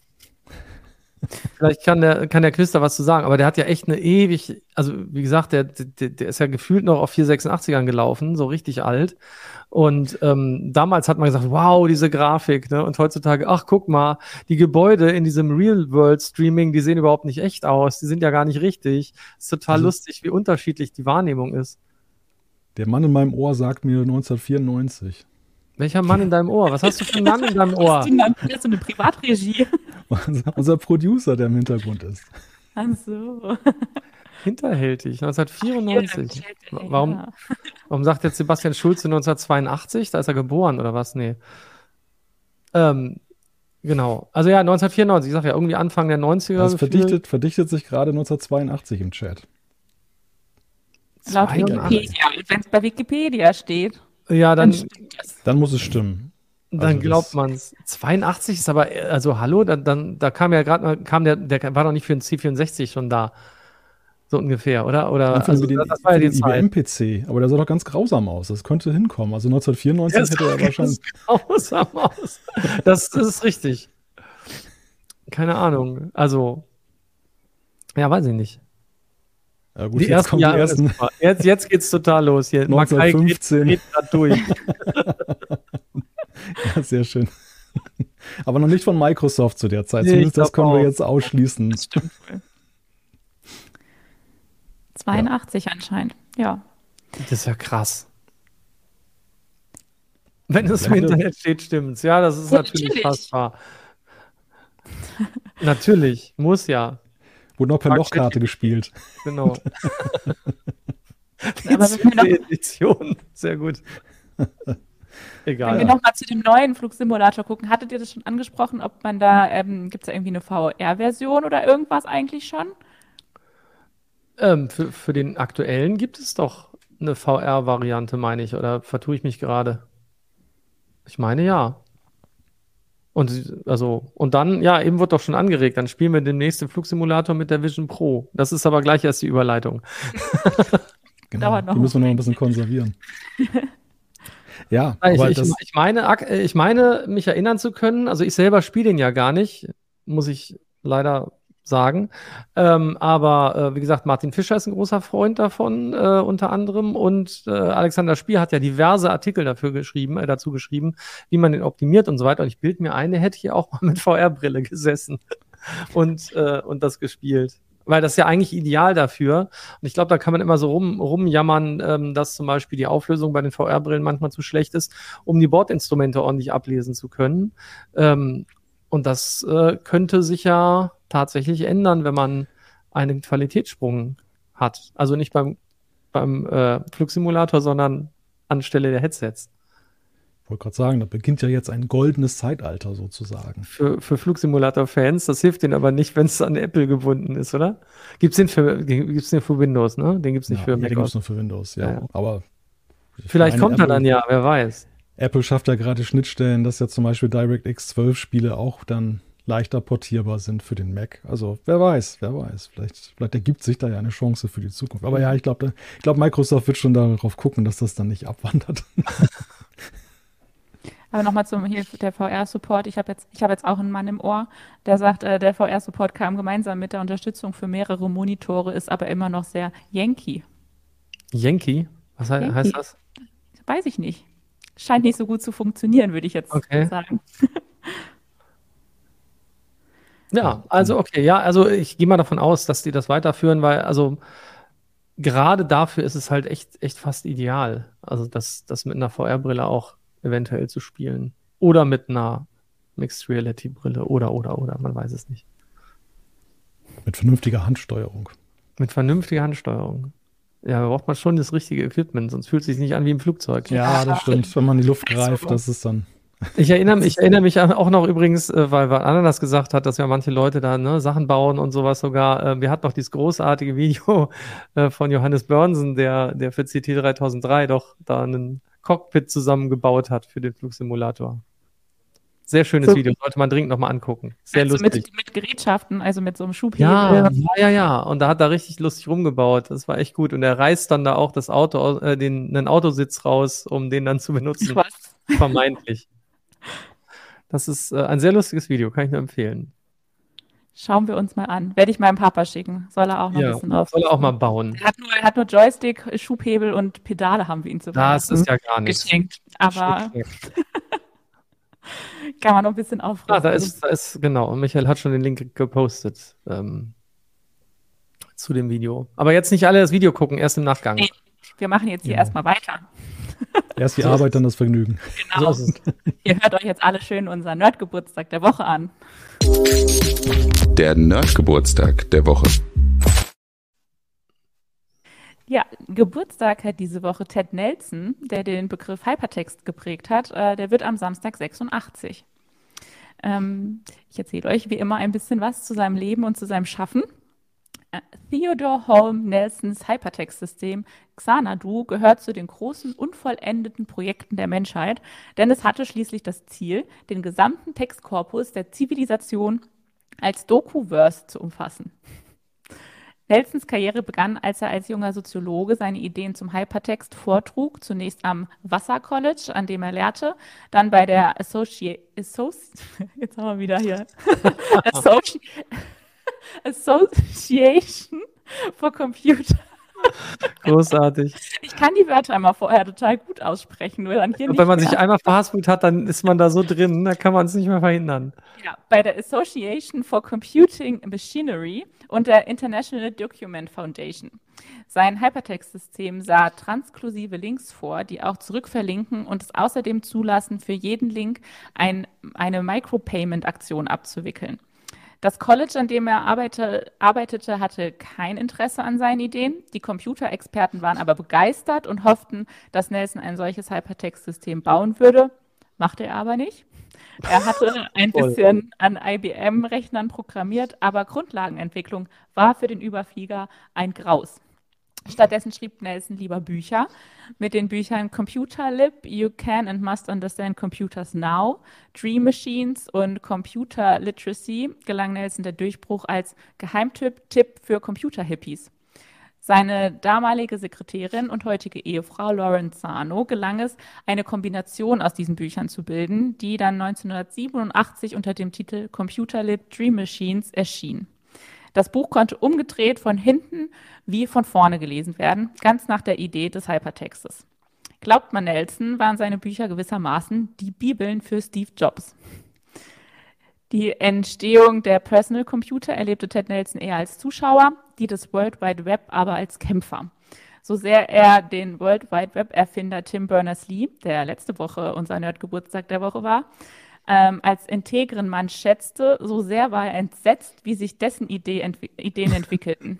Vielleicht kann der, kann der da was zu sagen, aber der hat ja echt eine ewig, also wie gesagt, der, der, der ist ja gefühlt noch auf 486ern gelaufen, so richtig alt. Und ähm, damals hat man gesagt, wow, diese Grafik, ne? Und heutzutage, ach, guck mal, die Gebäude in diesem Real-World-Streaming, die sehen überhaupt nicht echt aus, die sind ja gar nicht richtig. Ist total mhm. lustig, wie unterschiedlich die Wahrnehmung ist. Der Mann in meinem Ohr sagt mir 1994. Welcher Mann in deinem Ohr? Was hast du für einen Mann in deinem (laughs) Ohr? Das ist so eine Privatregie. (laughs) Unser, unser Producer, der im Hintergrund ist. Ach so. Hinterhältig, 1994. Warum, warum sagt jetzt Sebastian Schulze 1982? Da ist er geboren oder was? Nee. Ähm, genau. Also ja, 1994. Ich sag ja, irgendwie Anfang der 90er. Das verdichtet, verdichtet sich gerade 1982 im Chat. Laut Wikipedia. Wenn es bei Wikipedia steht. Ja, dann, dann muss es stimmen. Dann also glaubt man es. 82 ist aber, also hallo, dann, dann da kam ja gerade, kam der, der war doch nicht für den C64 schon da. So ungefähr, oder? Oder also, den, das war ja die IBM-PC, aber der sah doch ganz grausam aus. Das könnte hinkommen. Also 1994 hätte er wahrscheinlich. Grausam aus. Das, das ist richtig. Keine Ahnung. Also, ja, weiß ich nicht. Ja, gut, die jetzt ersten Jahre. Ersten jetzt, jetzt geht's total los hier. 1915. Geht, geht durch. (laughs) ja, sehr schön. Aber noch nicht von Microsoft zu der Zeit. Nee, Zumindest das können auch. wir jetzt ausschließen. Das stimmt wohl. 82 ja. anscheinend, ja. Das ist ja krass. Wenn es im Internet steht, stimmt's. Ja, das ist natürlich, natürlich fast wahr. natürlich, muss ja. Wurde noch per Lochkarte gespielt. Genau. (laughs) Die Aber zweite Edition. Sehr gut. Egal. Wenn wir nochmal zu dem neuen Flugsimulator gucken, hattet ihr das schon angesprochen, ob man da, ähm, gibt es da irgendwie eine VR-Version oder irgendwas eigentlich schon? Ähm, für, für den aktuellen gibt es doch eine VR-Variante, meine ich, oder vertue ich mich gerade? Ich meine ja. Und also, und dann, ja, eben wird doch schon angeregt, dann spielen wir den nächsten Flugsimulator mit der Vision Pro. Das ist aber gleich erst die Überleitung. (laughs) genau, die müssen wir noch ein bisschen konservieren. (laughs) ja, ich, ich, ich, meine, ich meine, mich erinnern zu können, also ich selber spiele ihn ja gar nicht, muss ich leider sagen. Ähm, aber äh, wie gesagt, Martin Fischer ist ein großer Freund davon, äh, unter anderem. Und äh, Alexander Spier hat ja diverse Artikel dafür geschrieben, äh, dazu geschrieben, wie man den optimiert und so weiter. Und ich bild mir ein, der hätte hier auch mal mit VR-Brille gesessen (laughs) und, äh, und das gespielt. weil das ist ja eigentlich ideal dafür. Und ich glaube, da kann man immer so rum, rumjammern, ähm, dass zum Beispiel die Auflösung bei den VR-Brillen manchmal zu schlecht ist, um die Bordinstrumente ordentlich ablesen zu können. Ähm, und das äh, könnte sich ja tatsächlich ändern, wenn man einen Qualitätssprung hat. Also nicht beim, beim äh, Flugsimulator, sondern anstelle der Headsets. Ich wollte gerade sagen, da beginnt ja jetzt ein goldenes Zeitalter sozusagen. Für, für Flugsimulator-Fans, das hilft denen aber nicht, wenn es an Apple gebunden ist, oder? Gibt es den, für, gibt's den für Windows, ne? Den gibt es nicht ja, für ja, Mac. Den gibt es nur für Windows, ja. ja. Aber Vielleicht kommt er dann ja, wer weiß. Apple schafft ja gerade Schnittstellen, dass ja zum Beispiel DirectX 12 Spiele auch dann leichter portierbar sind für den Mac. Also wer weiß, wer weiß. Vielleicht, vielleicht ergibt sich da ja eine Chance für die Zukunft. Aber ja, ich glaube, ich glaub, Microsoft wird schon darauf gucken, dass das dann nicht abwandert. (laughs) Aber nochmal zum hier der VR-Support. Ich habe jetzt, ich jetzt auch einen Mann im Ohr, der sagt, äh, der VR-Support kam gemeinsam mit der Unterstützung für mehrere Monitore, ist aber immer noch sehr Yankee. Yankee? Was Yankee. heißt das? Weiß ich nicht. Scheint nicht so gut zu funktionieren, würde ich jetzt okay. sagen. (laughs) Ja, also okay, ja, also ich gehe mal davon aus, dass die das weiterführen, weil also gerade dafür ist es halt echt, echt fast ideal. Also das, das mit einer VR-Brille auch eventuell zu spielen. Oder mit einer Mixed Reality Brille oder, oder, oder, man weiß es nicht. Mit vernünftiger Handsteuerung. Mit vernünftiger Handsteuerung. Ja, da braucht man schon das richtige Equipment, sonst fühlt es sich nicht an wie im Flugzeug. Ja, das stimmt. Wenn man in die Luft greift, das ist dann. Ich erinnere, ich erinnere mich auch noch übrigens, äh, weil, weil Anna das gesagt hat, dass ja manche Leute da ne, Sachen bauen und sowas sogar. Äh, wir hatten noch dieses großartige Video (laughs) äh, von Johannes Börnsen, der, der für CT 3003 doch da einen Cockpit zusammengebaut hat für den Flugsimulator. Sehr schönes so. Video, sollte man dringend nochmal angucken. Sehr also lustig. Mit, mit, Gerätschaften, also mit so einem Schubhebel. Ja, ja, ja, ja. Und da hat er richtig lustig rumgebaut. Das war echt gut. Und er reißt dann da auch das Auto, äh, den, einen Autositz raus, um den dann zu benutzen. Was? Vermeintlich. Das ist äh, ein sehr lustiges Video, kann ich nur empfehlen. Schauen wir uns mal an. Werde ich meinem Papa schicken. Soll er auch noch ja, ein bisschen. Soll er auch mal bauen. Er hat nur, er hat nur Joystick, Schubhebel und Pedale haben wir ihm zu Das ist ja gar nichts. Geschenkt. Aber (laughs) kann man noch ein bisschen aufrüsten. Ah, da ist, da ist, genau. Und Michael hat schon den Link gepostet ähm, zu dem Video. Aber jetzt nicht alle das Video gucken, erst im Nachgang. Nee, wir machen jetzt hier ja. erstmal weiter. (laughs) Erst die so Arbeit, dann das Vergnügen. Genau. So (laughs) Ihr hört euch jetzt alle schön unseren Nerdgeburtstag der Woche an. Der Nerdgeburtstag der Woche. Ja, Geburtstag hat diese Woche Ted Nelson, der den Begriff Hypertext geprägt hat. Äh, der wird am Samstag 86. Ähm, ich erzähle euch wie immer ein bisschen was zu seinem Leben und zu seinem Schaffen. Theodore Holm Nelsons Hypertext-System Xanadu gehört zu den großen unvollendeten Projekten der Menschheit, denn es hatte schließlich das Ziel, den gesamten Textkorpus der Zivilisation als Doku-Verse zu umfassen. Nelsons Karriere begann, als er als junger Soziologe seine Ideen zum Hypertext vortrug, zunächst am Vassar College, an dem er lehrte, dann bei der Associ Associ (laughs) jetzt haben wir wieder hier (laughs) Associ Association for Computer. (laughs) Großartig. Ich kann die Wörter einmal vorher total gut aussprechen, nur dann hier Und wenn man mehr. sich einmal verhaspelt hat, dann ist man da so drin, da kann man es nicht mehr verhindern. Ja, bei der Association for Computing Machinery und der International Document Foundation. Sein Hypertext-System sah transklusive Links vor, die auch zurückverlinken und es außerdem zulassen, für jeden Link ein, eine Micropayment-Aktion abzuwickeln. Das College, an dem er arbeite, arbeitete, hatte kein Interesse an seinen Ideen. Die Computerexperten waren aber begeistert und hofften, dass Nelson ein solches Hypertext-System bauen würde. Machte er aber nicht. Er hatte (laughs) ein bisschen an IBM-Rechnern programmiert, aber Grundlagenentwicklung war für den Überflieger ein Graus. Stattdessen schrieb Nelson lieber Bücher. Mit den Büchern Computer Lib, You Can and Must Understand Computers Now, Dream Machines und Computer Literacy gelang Nelson der Durchbruch als Geheimtipp Tipp für Computer-Hippies. Seine damalige Sekretärin und heutige Ehefrau Lauren Zano gelang es, eine Kombination aus diesen Büchern zu bilden, die dann 1987 unter dem Titel Computer Lit Dream Machines erschien. Das Buch konnte umgedreht von hinten wie von vorne gelesen werden, ganz nach der Idee des Hypertextes. Glaubt man Nelson, waren seine Bücher gewissermaßen die Bibeln für Steve Jobs. Die Entstehung der Personal Computer erlebte Ted Nelson eher als Zuschauer, die des World Wide Web aber als Kämpfer. So sehr er den World Wide Web Erfinder Tim Berners-Lee, der letzte Woche unser Nerd-Geburtstag der Woche war, ähm, als integren Mann schätzte, so sehr war er entsetzt, wie sich dessen Idee entwi Ideen entwickelten.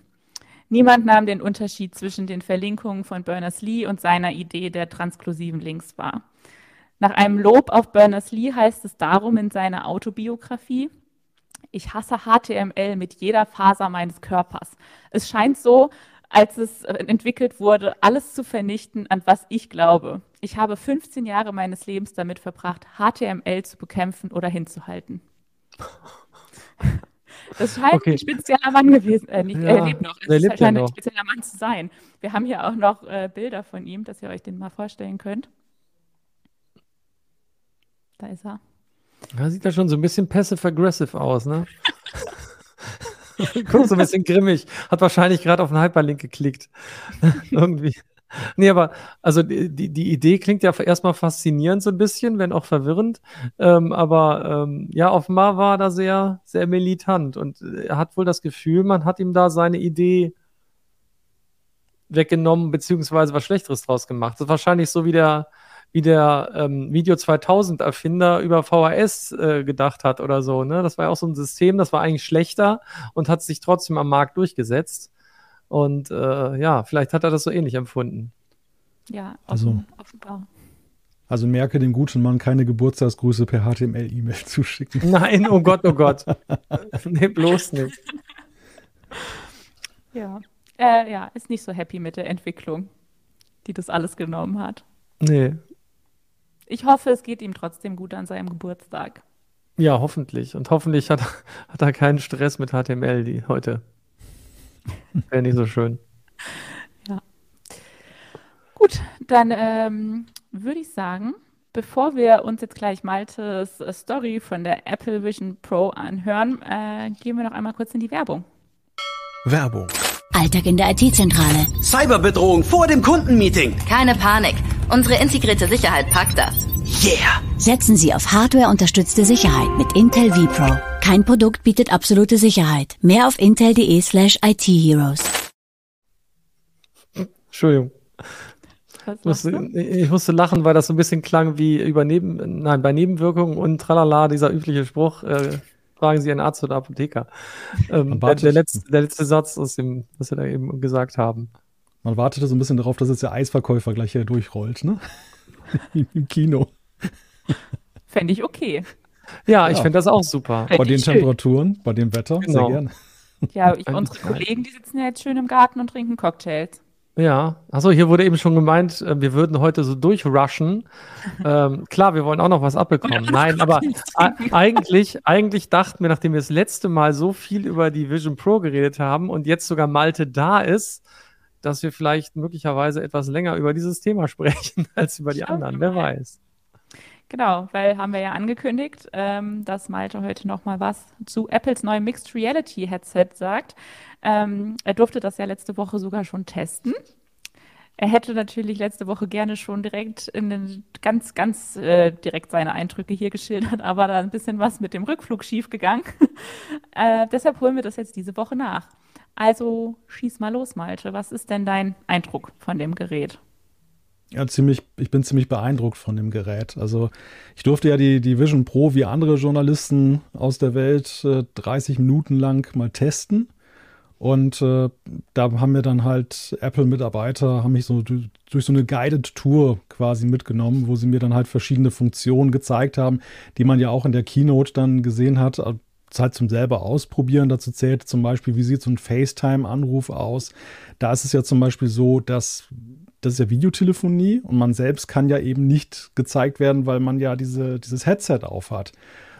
Niemand nahm den Unterschied zwischen den Verlinkungen von Berners-Lee und seiner Idee der transklusiven Links wahr. Nach einem Lob auf Berners-Lee heißt es darum in seiner Autobiografie, ich hasse HTML mit jeder Faser meines Körpers. Es scheint so, als es entwickelt wurde, alles zu vernichten, an was ich glaube. Ich habe 15 Jahre meines Lebens damit verbracht, HTML zu bekämpfen oder hinzuhalten. (laughs) Das scheint okay. ein spezieller Mann gewesen, äh, nicht, ja, er lebt noch. Es scheint ein spezieller Mann zu sein. Wir haben hier auch noch äh, Bilder von ihm, dass ihr euch den mal vorstellen könnt. Da ist er. Da sieht er schon so ein bisschen passive-aggressive aus, ne? (laughs) (laughs) Guckt so ein bisschen grimmig. Hat wahrscheinlich gerade auf einen Hyperlink geklickt. (laughs) Irgendwie. Nee, aber also die, die Idee klingt ja erstmal faszinierend so ein bisschen, wenn auch verwirrend. Ähm, aber ähm, ja, offenbar war er da sehr, sehr militant und er hat wohl das Gefühl, man hat ihm da seine Idee weggenommen, beziehungsweise was Schlechteres draus gemacht. Das ist wahrscheinlich so wie der, wie der ähm, Video 2000 Erfinder über VHS äh, gedacht hat oder so. Ne? Das war ja auch so ein System, das war eigentlich schlechter und hat sich trotzdem am Markt durchgesetzt. Und äh, ja, vielleicht hat er das so ähnlich empfunden. Ja, also offenbar. Also merke dem guten Mann keine Geburtstagsgrüße per HTML-E-Mail (laughs) zuschicken. Nein, oh Gott, oh Gott. (laughs) nee, bloß nicht. (laughs) Ja. Äh, ja, ist nicht so happy mit der Entwicklung, die das alles genommen hat. Nee, ich hoffe, es geht ihm trotzdem gut an seinem Geburtstag. Ja, hoffentlich. Und hoffentlich hat, hat er keinen Stress mit HTML die heute. Wäre nicht so schön. Ja. Gut, dann ähm, würde ich sagen, bevor wir uns jetzt gleich Maltes Story von der Apple Vision Pro anhören, äh, gehen wir noch einmal kurz in die Werbung. Werbung. Alltag in der IT-Zentrale. Cyberbedrohung vor dem Kundenmeeting. Keine Panik. Unsere integrierte Sicherheit packt das. Yeah! Setzen Sie auf Hardware-unterstützte Sicherheit mit Intel vPro. Kein Produkt bietet absolute Sicherheit. Mehr auf intel.de slash itheroes. Entschuldigung. Ich musste, ich musste, lachen, weil das so ein bisschen klang wie über Neben, nein, bei Nebenwirkungen und tralala, dieser übliche Spruch, äh, fragen Sie einen Arzt oder Apotheker. Ähm, der, der, letzte, der letzte Satz aus dem, was wir da eben gesagt haben. Man wartete so ein bisschen darauf, dass jetzt der Eisverkäufer gleich hier durchrollt, ne? (laughs) Im Kino. Fände ich okay. Ja, ich ja. finde das auch super. Fänd bei den schön. Temperaturen, bei dem Wetter, genau. sehr gerne. Ja, ich, unsere Kollegen, die sitzen ja jetzt schön im Garten und trinken Cocktails. Ja, achso, hier wurde eben schon gemeint, äh, wir würden heute so durchrushen. ähm, klar, wir wollen auch noch was abbekommen. Nein, (laughs) aber eigentlich, eigentlich dachten wir, nachdem wir das letzte Mal so viel über die Vision Pro geredet haben und jetzt sogar Malte da ist, dass wir vielleicht möglicherweise etwas länger über dieses Thema sprechen (laughs) als über die anderen. Wer weiß. Genau, weil haben wir ja angekündigt, ähm, dass Malte heute noch mal was zu Apples neuem Mixed Reality Headset sagt. Ähm, er durfte das ja letzte Woche sogar schon testen. Er hätte natürlich letzte Woche gerne schon direkt in den, ganz, ganz äh, direkt seine Eindrücke hier geschildert, aber da ein bisschen was mit dem Rückflug schiefgegangen. (laughs) äh, deshalb holen wir das jetzt diese Woche nach. Also schieß mal los, Malte. Was ist denn dein Eindruck von dem Gerät? Ja, ziemlich, ich bin ziemlich beeindruckt von dem Gerät. Also ich durfte ja die, die Vision Pro wie andere Journalisten aus der Welt äh, 30 Minuten lang mal testen. Und äh, da haben wir dann halt Apple-Mitarbeiter, haben mich so durch so eine Guided Tour quasi mitgenommen, wo sie mir dann halt verschiedene Funktionen gezeigt haben, die man ja auch in der Keynote dann gesehen hat. Zeit zum selber ausprobieren. Dazu zählt zum Beispiel, wie sieht so ein FaceTime-Anruf aus. Da ist es ja zum Beispiel so, dass das ist ja Videotelefonie und man selbst kann ja eben nicht gezeigt werden, weil man ja diese, dieses Headset aufhat.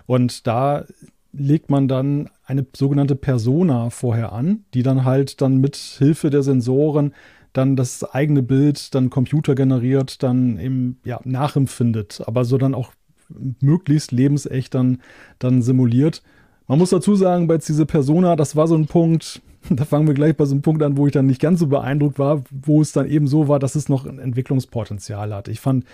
Und da legt man dann eine sogenannte Persona vorher an, die dann halt dann mit Hilfe der Sensoren dann das eigene Bild dann Computer generiert, dann eben ja nachempfindet, aber so dann auch möglichst lebensecht dann, dann simuliert. Man muss dazu sagen, bei dieser Persona, das war so ein Punkt, (laughs) da fangen wir gleich bei so einem Punkt an, wo ich dann nicht ganz so beeindruckt war, wo es dann eben so war, dass es noch ein Entwicklungspotenzial hat. Ich fand,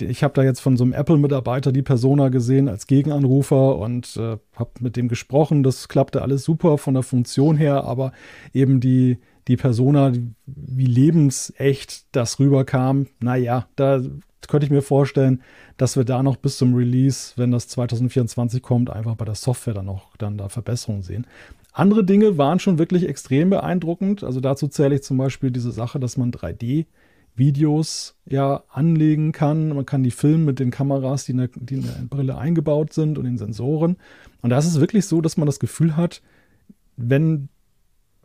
ich habe da jetzt von so einem Apple-Mitarbeiter die Persona gesehen als Gegenanrufer und äh, habe mit dem gesprochen. Das klappte alles super von der Funktion her, aber eben die, die Persona, wie lebensecht das rüberkam, naja, da könnte ich mir vorstellen, dass wir da noch bis zum Release, wenn das 2024 kommt, einfach bei der Software dann noch dann da Verbesserungen sehen. Andere Dinge waren schon wirklich extrem beeindruckend. Also dazu zähle ich zum Beispiel diese Sache, dass man 3D-Videos ja anlegen kann. Man kann die filmen mit den Kameras, die in, der, die in der Brille eingebaut sind und den Sensoren. Und da ist es wirklich so, dass man das Gefühl hat, wenn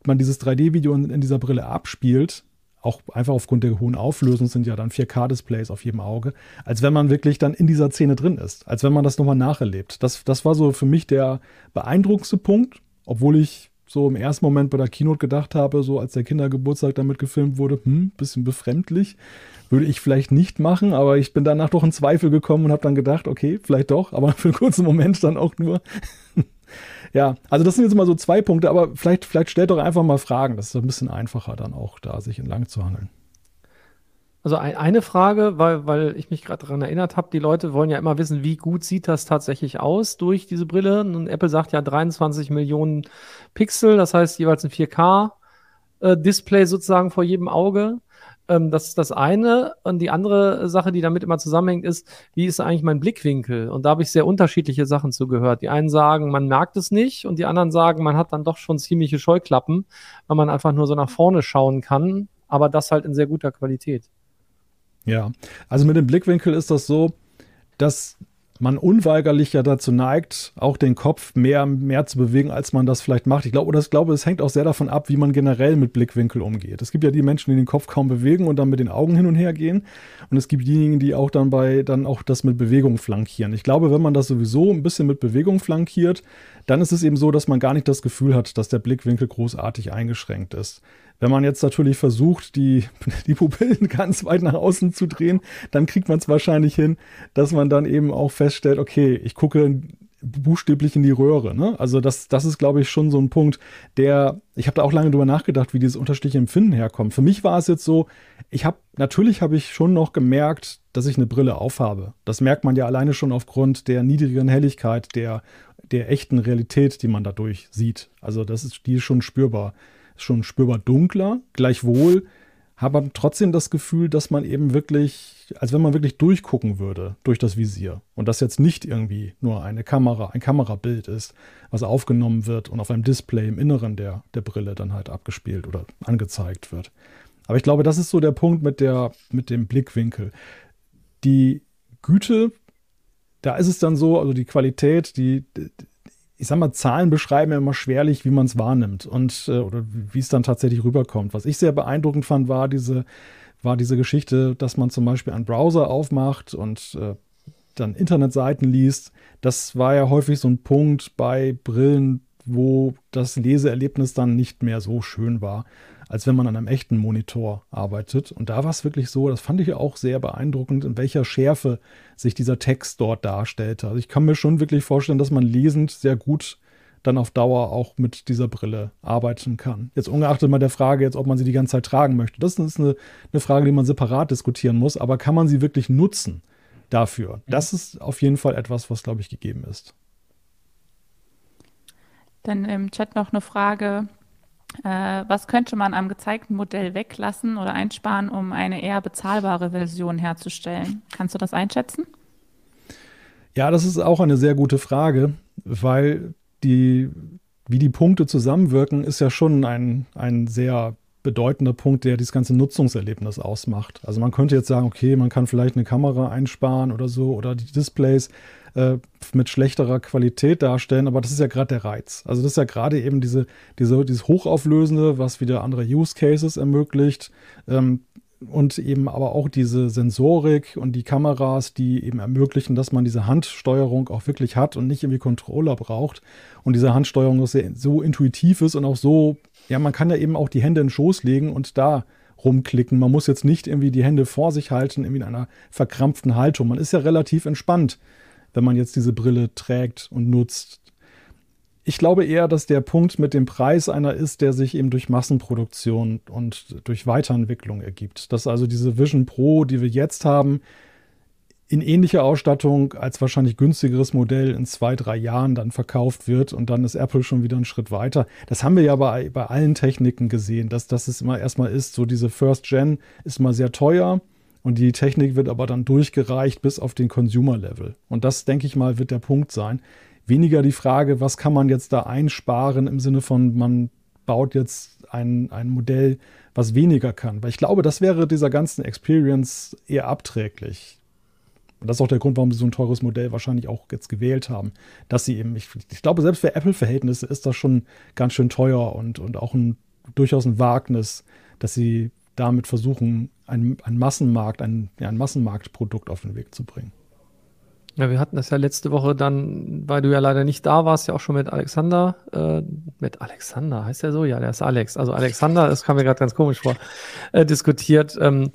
man dieses 3D-Video in, in dieser Brille abspielt, auch einfach aufgrund der hohen Auflösung sind ja dann 4K-Displays auf jedem Auge, als wenn man wirklich dann in dieser Szene drin ist, als wenn man das nochmal nacherlebt. Das, das war so für mich der beeindruckendste Punkt, obwohl ich so im ersten Moment bei der Keynote gedacht habe, so als der Kindergeburtstag damit gefilmt wurde, hm, bisschen befremdlich, würde ich vielleicht nicht machen, aber ich bin danach doch in Zweifel gekommen und habe dann gedacht, okay, vielleicht doch, aber (laughs) für einen kurzen Moment dann auch nur. Ja, also das sind jetzt mal so zwei Punkte, aber vielleicht, vielleicht stellt doch einfach mal Fragen. Das ist ein bisschen einfacher dann auch, da sich entlang zu hangeln. Also ein, eine Frage, weil, weil ich mich gerade daran erinnert habe, die Leute wollen ja immer wissen, wie gut sieht das tatsächlich aus durch diese Brille. Und Apple sagt ja 23 Millionen Pixel, das heißt jeweils ein 4K-Display äh, sozusagen vor jedem Auge. Ähm, das ist das eine. Und die andere Sache, die damit immer zusammenhängt, ist, wie ist eigentlich mein Blickwinkel? Und da habe ich sehr unterschiedliche Sachen zugehört. Die einen sagen, man merkt es nicht und die anderen sagen, man hat dann doch schon ziemliche Scheuklappen, weil man einfach nur so nach vorne schauen kann, aber das halt in sehr guter Qualität. Ja, also mit dem Blickwinkel ist das so, dass man unweigerlich ja dazu neigt, auch den Kopf mehr, mehr zu bewegen, als man das vielleicht macht. Ich glaube, oder ich glaube, es hängt auch sehr davon ab, wie man generell mit Blickwinkel umgeht. Es gibt ja die Menschen, die den Kopf kaum bewegen und dann mit den Augen hin und her gehen. Und es gibt diejenigen, die auch dann bei, dann auch das mit Bewegung flankieren. Ich glaube, wenn man das sowieso ein bisschen mit Bewegung flankiert, dann ist es eben so, dass man gar nicht das Gefühl hat, dass der Blickwinkel großartig eingeschränkt ist. Wenn man jetzt natürlich versucht, die, (laughs) die Pupillen (laughs) ganz weit nach außen zu drehen, dann kriegt man es wahrscheinlich hin, dass man dann eben auch feststellt, okay, ich gucke buchstäblich in die Röhre. Ne? Also das, das ist, glaube ich, schon so ein Punkt, der, ich habe da auch lange drüber nachgedacht, wie dieses unterschiedliche Empfinden herkommt. Für mich war es jetzt so, ich habe, natürlich habe ich schon noch gemerkt, dass ich eine Brille aufhabe. Das merkt man ja alleine schon aufgrund der niedrigeren Helligkeit, der, der echten Realität, die man dadurch sieht. Also das ist, die ist schon spürbar schon spürbar dunkler. Gleichwohl habe trotzdem das Gefühl, dass man eben wirklich, als wenn man wirklich durchgucken würde durch das Visier. Und das jetzt nicht irgendwie nur eine Kamera, ein Kamerabild ist, was aufgenommen wird und auf einem Display im Inneren der, der Brille dann halt abgespielt oder angezeigt wird. Aber ich glaube, das ist so der Punkt mit, der, mit dem Blickwinkel. Die Güte, da ist es dann so, also die Qualität, die, ich sag mal, Zahlen beschreiben ja immer schwerlich, wie man es wahrnimmt und äh, oder wie es dann tatsächlich rüberkommt. Was ich sehr beeindruckend fand, war diese, war diese Geschichte, dass man zum Beispiel einen Browser aufmacht und äh, dann Internetseiten liest. Das war ja häufig so ein Punkt bei Brillen, wo das Leseerlebnis dann nicht mehr so schön war als wenn man an einem echten Monitor arbeitet. Und da war es wirklich so, das fand ich auch sehr beeindruckend, in welcher Schärfe sich dieser Text dort darstellte. Also ich kann mir schon wirklich vorstellen, dass man lesend sehr gut dann auf Dauer auch mit dieser Brille arbeiten kann. Jetzt ungeachtet mal der Frage, jetzt, ob man sie die ganze Zeit tragen möchte. Das ist eine, eine Frage, die man separat diskutieren muss, aber kann man sie wirklich nutzen dafür? Das ist auf jeden Fall etwas, was, glaube ich, gegeben ist. Dann im Chat noch eine Frage äh, was könnte man am gezeigten Modell weglassen oder einsparen, um eine eher bezahlbare Version herzustellen? Kannst du das einschätzen? Ja, das ist auch eine sehr gute Frage, weil die, wie die Punkte zusammenwirken, ist ja schon ein, ein sehr bedeutender Punkt, der dieses ganze Nutzungserlebnis ausmacht. Also man könnte jetzt sagen, okay, man kann vielleicht eine Kamera einsparen oder so oder die Displays äh, mit schlechterer Qualität darstellen, aber das ist ja gerade der Reiz. Also das ist ja gerade eben diese, diese, dieses Hochauflösende, was wieder andere Use Cases ermöglicht. Ähm, und eben aber auch diese Sensorik und die Kameras, die eben ermöglichen, dass man diese Handsteuerung auch wirklich hat und nicht irgendwie Controller braucht. Und diese Handsteuerung so intuitiv ist und auch so, ja, man kann ja eben auch die Hände in den Schoß legen und da rumklicken. Man muss jetzt nicht irgendwie die Hände vor sich halten, irgendwie in einer verkrampften Haltung. Man ist ja relativ entspannt wenn man jetzt diese Brille trägt und nutzt. ich glaube eher, dass der Punkt mit dem Preis einer ist, der sich eben durch Massenproduktion und durch Weiterentwicklung ergibt. Dass also diese Vision Pro, die wir jetzt haben, in ähnlicher Ausstattung als wahrscheinlich günstigeres Modell in zwei, drei Jahren dann verkauft wird und dann ist Apple schon wieder einen Schritt weiter. Das haben wir ja bei, bei allen Techniken gesehen, dass das es immer erstmal ist, so diese First Gen ist mal sehr teuer und die Technik wird aber dann durchgereicht bis auf den Consumer-Level. Und das, denke ich mal, wird der Punkt sein. Weniger die Frage, was kann man jetzt da einsparen im Sinne von, man baut jetzt ein, ein Modell, was weniger kann. Weil ich glaube, das wäre dieser ganzen Experience eher abträglich. Und das ist auch der Grund, warum sie so ein teures Modell wahrscheinlich auch jetzt gewählt haben. Dass sie eben, ich, ich glaube, selbst für Apple-Verhältnisse ist das schon ganz schön teuer und, und auch ein, durchaus ein Wagnis, dass sie damit versuchen, ein, ein Massenmarkt, ein, ja, ein Massenmarktprodukt auf den Weg zu bringen. Ja, wir hatten das ja letzte Woche dann, weil du ja leider nicht da warst, ja auch schon mit Alexander, äh, mit Alexander, heißt er so? Ja, der ist Alex. Also Alexander, das kam mir gerade ganz komisch vor, äh, diskutiert. Ähm,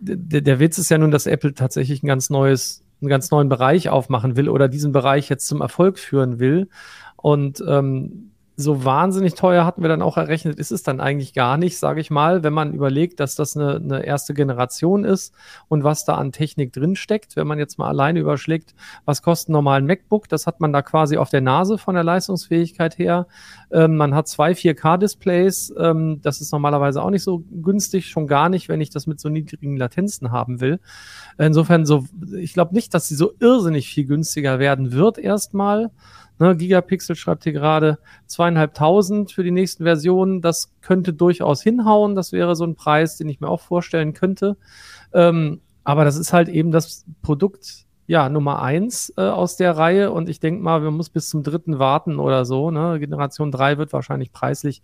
der, der Witz ist ja nun, dass Apple tatsächlich ein ganz neues, einen ganz neuen Bereich aufmachen will oder diesen Bereich jetzt zum Erfolg führen will. Und ähm, so wahnsinnig teuer hatten wir dann auch errechnet, ist es dann eigentlich gar nicht, sage ich mal, wenn man überlegt, dass das eine, eine erste Generation ist und was da an Technik drin steckt. Wenn man jetzt mal alleine überschlägt, was kostet ein normalen MacBook, das hat man da quasi auf der Nase von der Leistungsfähigkeit her. Ähm, man hat zwei 4K-Displays, ähm, das ist normalerweise auch nicht so günstig, schon gar nicht, wenn ich das mit so niedrigen Latenzen haben will. Insofern so, ich glaube nicht, dass sie so irrsinnig viel günstiger werden wird erstmal. Ne, Gigapixel schreibt hier gerade zweieinhalbtausend für die nächsten Versionen. Das könnte durchaus hinhauen. Das wäre so ein Preis, den ich mir auch vorstellen könnte. Ähm, aber das ist halt eben das Produkt, ja, Nummer eins äh, aus der Reihe. Und ich denke mal, man muss bis zum dritten warten oder so. Ne? Generation drei wird wahrscheinlich preislich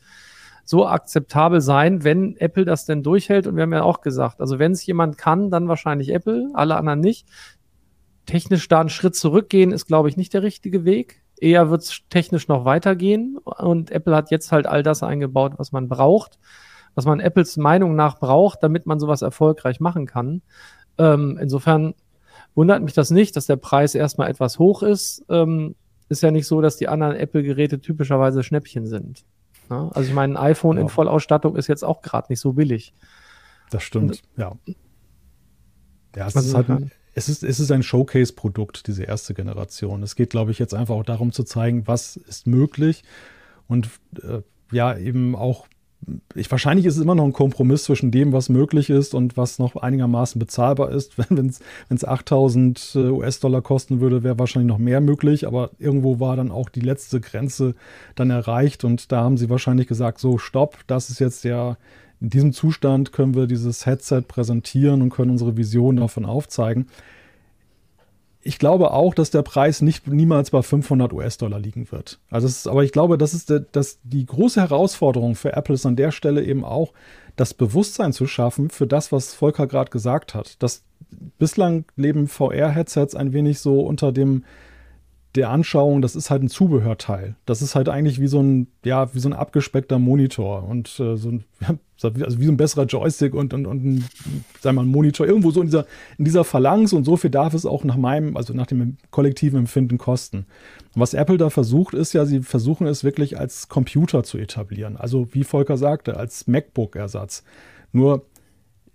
so akzeptabel sein, wenn Apple das denn durchhält. Und wir haben ja auch gesagt, also wenn es jemand kann, dann wahrscheinlich Apple, alle anderen nicht. Technisch da einen Schritt zurückgehen, ist, glaube ich, nicht der richtige Weg. Eher wird es technisch noch weitergehen und Apple hat jetzt halt all das eingebaut, was man braucht, was man Apples Meinung nach braucht, damit man sowas erfolgreich machen kann. Ähm, insofern wundert mich das nicht, dass der Preis erstmal etwas hoch ist. Ähm, ist ja nicht so, dass die anderen Apple-Geräte typischerweise Schnäppchen sind. Ja? Also ich meine, ein iPhone ja. in Vollausstattung ist jetzt auch gerade nicht so billig. Das stimmt, und, ja. Ja, es ist halt ein, es ist, es ist ein Showcase-Produkt, diese erste Generation. Es geht, glaube ich, jetzt einfach auch darum zu zeigen, was ist möglich und äh, ja, eben auch, ich, wahrscheinlich ist es immer noch ein Kompromiss zwischen dem, was möglich ist und was noch einigermaßen bezahlbar ist. (laughs) Wenn es 8000 äh, US-Dollar kosten würde, wäre wahrscheinlich noch mehr möglich, aber irgendwo war dann auch die letzte Grenze dann erreicht und da haben sie wahrscheinlich gesagt, so, stopp, das ist jetzt der in diesem Zustand können wir dieses Headset präsentieren und können unsere Vision davon aufzeigen. Ich glaube auch, dass der Preis nicht niemals bei 500 US-Dollar liegen wird. Also ist, aber ich glaube, das ist de, das, die große Herausforderung für Apple ist an der Stelle eben auch, das Bewusstsein zu schaffen für das, was Volker gerade gesagt hat. Das bislang leben VR-Headsets ein wenig so unter dem der Anschauung, das ist halt ein Zubehörteil. Das ist halt eigentlich wie so ein, ja, wie so ein abgespeckter Monitor und äh, so ein, (laughs) also wie so ein besserer Joystick und, und, und ein, sagen wir mal, ein Monitor. Irgendwo so in dieser, in dieser Phalanx und so viel darf es auch nach meinem, also nach dem kollektiven Empfinden kosten. Und was Apple da versucht, ist ja, sie versuchen es wirklich als Computer zu etablieren. Also wie Volker sagte, als MacBook-Ersatz. Nur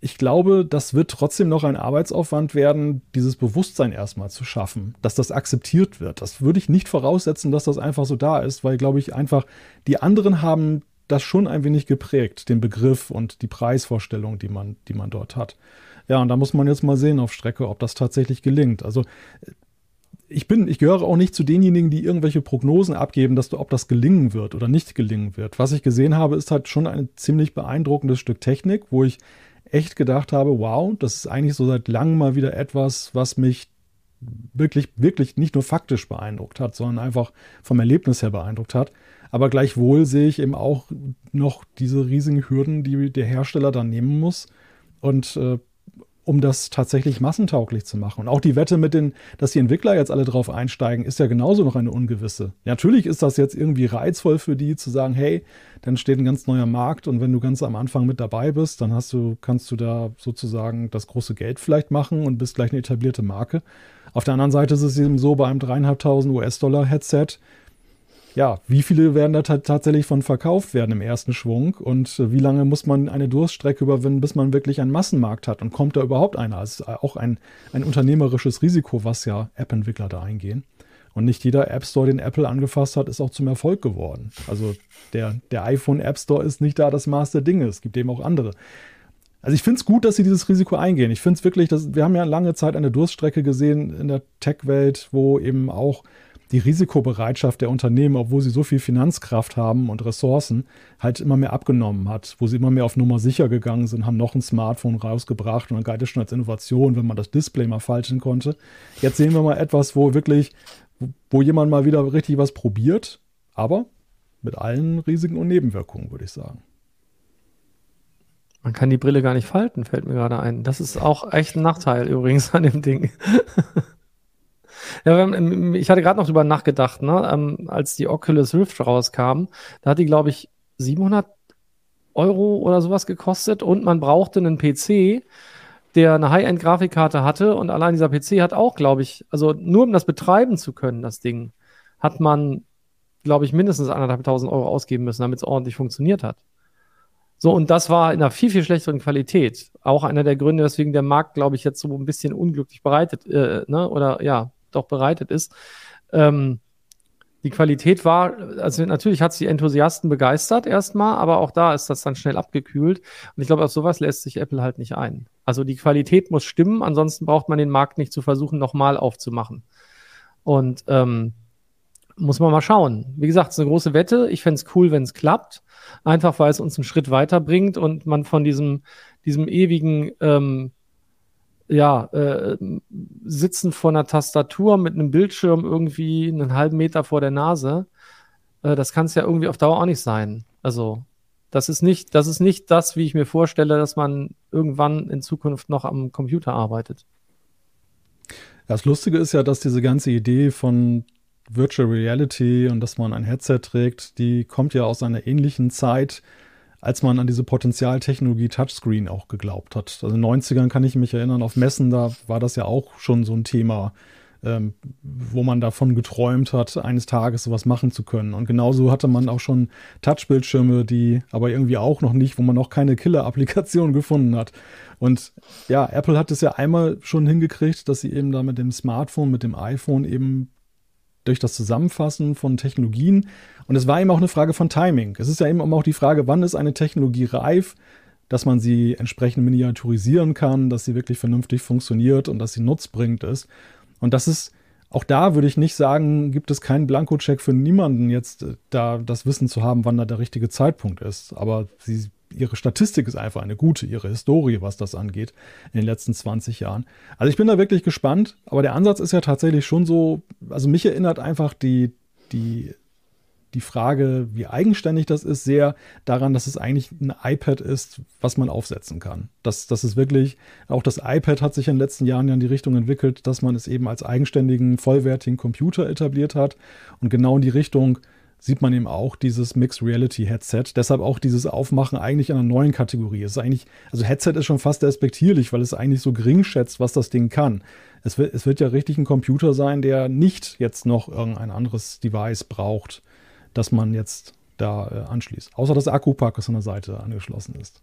ich glaube, das wird trotzdem noch ein Arbeitsaufwand werden, dieses Bewusstsein erstmal zu schaffen, dass das akzeptiert wird. Das würde ich nicht voraussetzen, dass das einfach so da ist, weil, glaube ich, einfach die anderen haben das schon ein wenig geprägt, den Begriff und die Preisvorstellung, die man, die man dort hat. Ja, und da muss man jetzt mal sehen auf Strecke, ob das tatsächlich gelingt. Also ich bin, ich gehöre auch nicht zu denjenigen, die irgendwelche Prognosen abgeben, dass ob das gelingen wird oder nicht gelingen wird. Was ich gesehen habe, ist halt schon ein ziemlich beeindruckendes Stück Technik, wo ich echt gedacht habe, wow, das ist eigentlich so seit langem mal wieder etwas, was mich wirklich, wirklich nicht nur faktisch beeindruckt hat, sondern einfach vom Erlebnis her beeindruckt hat. Aber gleichwohl sehe ich eben auch noch diese riesigen Hürden, die der Hersteller dann nehmen muss. Und äh, um das tatsächlich massentauglich zu machen. Und auch die Wette mit den, dass die Entwickler jetzt alle drauf einsteigen, ist ja genauso noch eine ungewisse. Natürlich ist das jetzt irgendwie reizvoll für die zu sagen, hey, dann steht ein ganz neuer Markt und wenn du ganz am Anfang mit dabei bist, dann hast du, kannst du da sozusagen das große Geld vielleicht machen und bist gleich eine etablierte Marke. Auf der anderen Seite ist es eben so, bei einem dreieinhalbtausend US-Dollar-Headset ja, wie viele werden da tatsächlich von verkauft werden im ersten Schwung und äh, wie lange muss man eine Durststrecke überwinden, bis man wirklich einen Massenmarkt hat und kommt da überhaupt einer? Das ist auch ein, ein unternehmerisches Risiko, was ja App-Entwickler da eingehen. Und nicht jeder App Store, den Apple angefasst hat, ist auch zum Erfolg geworden. Also der, der iPhone App Store ist nicht da das Maß der Dinge. Es gibt eben auch andere. Also ich finde es gut, dass sie dieses Risiko eingehen. Ich finde es wirklich, dass, wir haben ja lange Zeit eine Durststrecke gesehen in der Tech-Welt, wo eben auch die Risikobereitschaft der Unternehmen, obwohl sie so viel Finanzkraft haben und Ressourcen, halt immer mehr abgenommen hat, wo sie immer mehr auf Nummer sicher gegangen sind, haben noch ein Smartphone rausgebracht und dann galt es schon als Innovation, wenn man das Display mal falschen konnte. Jetzt sehen wir mal etwas, wo wirklich, wo jemand mal wieder richtig was probiert, aber mit allen Risiken und Nebenwirkungen, würde ich sagen. Man kann die Brille gar nicht falten, fällt mir gerade ein. Das ist auch echt ein Nachteil übrigens an dem Ding. (laughs) Ja, ich hatte gerade noch drüber nachgedacht, ne? Ähm, als die Oculus Rift rauskam, da hat die, glaube ich, 700 Euro oder sowas gekostet und man brauchte einen PC, der eine High-End-Grafikkarte hatte und allein dieser PC hat auch, glaube ich, also nur um das betreiben zu können, das Ding, hat man, glaube ich, mindestens anderthalbtausend Euro ausgeben müssen, damit es ordentlich funktioniert hat. So, und das war in einer viel, viel schlechteren Qualität. Auch einer der Gründe, weswegen der Markt, glaube ich, jetzt so ein bisschen unglücklich bereitet, äh, ne? oder ja, doch bereitet ist. Ähm, die Qualität war, also natürlich hat es die Enthusiasten begeistert erstmal, aber auch da ist das dann schnell abgekühlt. Und ich glaube, auf sowas lässt sich Apple halt nicht ein. Also die Qualität muss stimmen, ansonsten braucht man den Markt nicht zu versuchen, nochmal aufzumachen. Und ähm, muss man mal schauen. Wie gesagt, es ist eine große Wette. Ich fände es cool, wenn es klappt. Einfach weil es uns einen Schritt weiterbringt und man von diesem, diesem ewigen ähm, ja, äh, sitzen vor einer Tastatur mit einem Bildschirm irgendwie einen halben Meter vor der Nase. Äh, das kann es ja irgendwie auf Dauer auch nicht sein. Also, das ist nicht, das ist nicht das, wie ich mir vorstelle, dass man irgendwann in Zukunft noch am Computer arbeitet. Das Lustige ist ja, dass diese ganze Idee von Virtual Reality und dass man ein Headset trägt, die kommt ja aus einer ähnlichen Zeit, als man an diese Potenzialtechnologie Touchscreen auch geglaubt hat. Also in den 90ern kann ich mich erinnern, auf Messen, da war das ja auch schon so ein Thema, ähm, wo man davon geträumt hat, eines Tages sowas machen zu können. Und genauso hatte man auch schon Touchbildschirme, die aber irgendwie auch noch nicht, wo man noch keine Killer-Applikation (laughs) gefunden hat. Und ja, Apple hat es ja einmal schon hingekriegt, dass sie eben da mit dem Smartphone, mit dem iPhone eben durch das Zusammenfassen von Technologien. Und es war eben auch eine Frage von Timing. Es ist ja eben auch die Frage, wann ist eine Technologie reif, dass man sie entsprechend miniaturisieren kann, dass sie wirklich vernünftig funktioniert und dass sie nutzbringend ist. Und das ist, auch da würde ich nicht sagen, gibt es keinen Blankocheck für niemanden, jetzt äh, da das Wissen zu haben, wann da der richtige Zeitpunkt ist. Aber sie ihre Statistik ist einfach eine gute, ihre Historie, was das angeht, in den letzten 20 Jahren. Also ich bin da wirklich gespannt, aber der Ansatz ist ja tatsächlich schon so, also mich erinnert einfach die, die, die Frage, wie eigenständig das ist, sehr daran, dass es eigentlich ein iPad ist, was man aufsetzen kann. Das, das ist wirklich, auch das iPad hat sich in den letzten Jahren ja in die Richtung entwickelt, dass man es eben als eigenständigen, vollwertigen Computer etabliert hat und genau in die Richtung, sieht man eben auch dieses Mixed Reality Headset. Deshalb auch dieses Aufmachen eigentlich einer neuen Kategorie. Es ist eigentlich, also Headset ist schon fast respektierlich, weil es eigentlich so gering schätzt, was das Ding kann. Es wird, es wird ja richtig ein Computer sein, der nicht jetzt noch irgendein anderes Device braucht, das man jetzt da äh, anschließt. Außer das Akkupack, das an der Seite angeschlossen ist.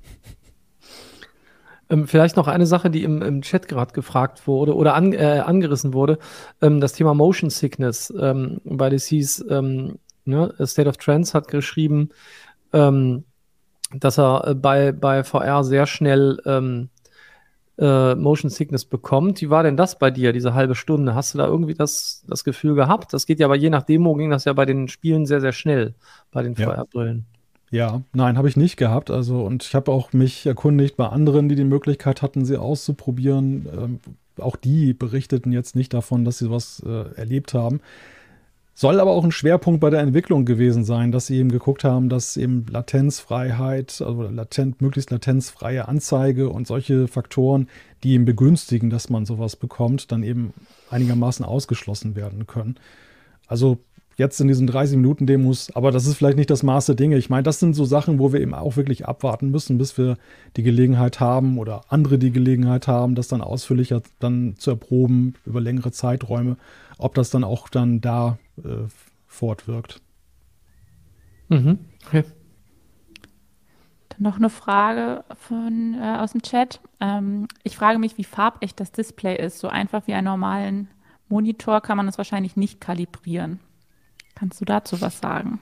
Ähm, vielleicht noch eine Sache, die im, im Chat gerade gefragt wurde oder an, äh, angerissen wurde, ähm, das Thema Motion Sickness, ähm, weil es hieß, ähm, Ne? State of Trends hat geschrieben, ähm, dass er äh, bei, bei VR sehr schnell ähm, äh, Motion Sickness bekommt. Wie war denn das bei dir, diese halbe Stunde? Hast du da irgendwie das, das Gefühl gehabt? Das geht ja aber je nach Demo ging das ja bei den Spielen sehr, sehr schnell bei den ja. VR-Brillen. Ja, nein, habe ich nicht gehabt. Also, und ich habe auch mich erkundigt bei anderen, die die Möglichkeit hatten, sie auszuprobieren. Ähm, auch die berichteten jetzt nicht davon, dass sie sowas äh, erlebt haben. Soll aber auch ein Schwerpunkt bei der Entwicklung gewesen sein, dass sie eben geguckt haben, dass eben Latenzfreiheit, also latent, möglichst latenzfreie Anzeige und solche Faktoren, die eben begünstigen, dass man sowas bekommt, dann eben einigermaßen ausgeschlossen werden können. Also jetzt in diesen 30 Minuten Demos, aber das ist vielleicht nicht das Maß der Dinge. Ich meine, das sind so Sachen, wo wir eben auch wirklich abwarten müssen, bis wir die Gelegenheit haben oder andere die Gelegenheit haben, das dann ausführlicher dann zu erproben über längere Zeiträume ob das dann auch dann da äh, fortwirkt. Mhm. Okay. Dann noch eine Frage von, äh, aus dem Chat. Ähm, ich frage mich, wie farbecht das Display ist. So einfach wie einen normalen Monitor kann man es wahrscheinlich nicht kalibrieren. Kannst du dazu was sagen?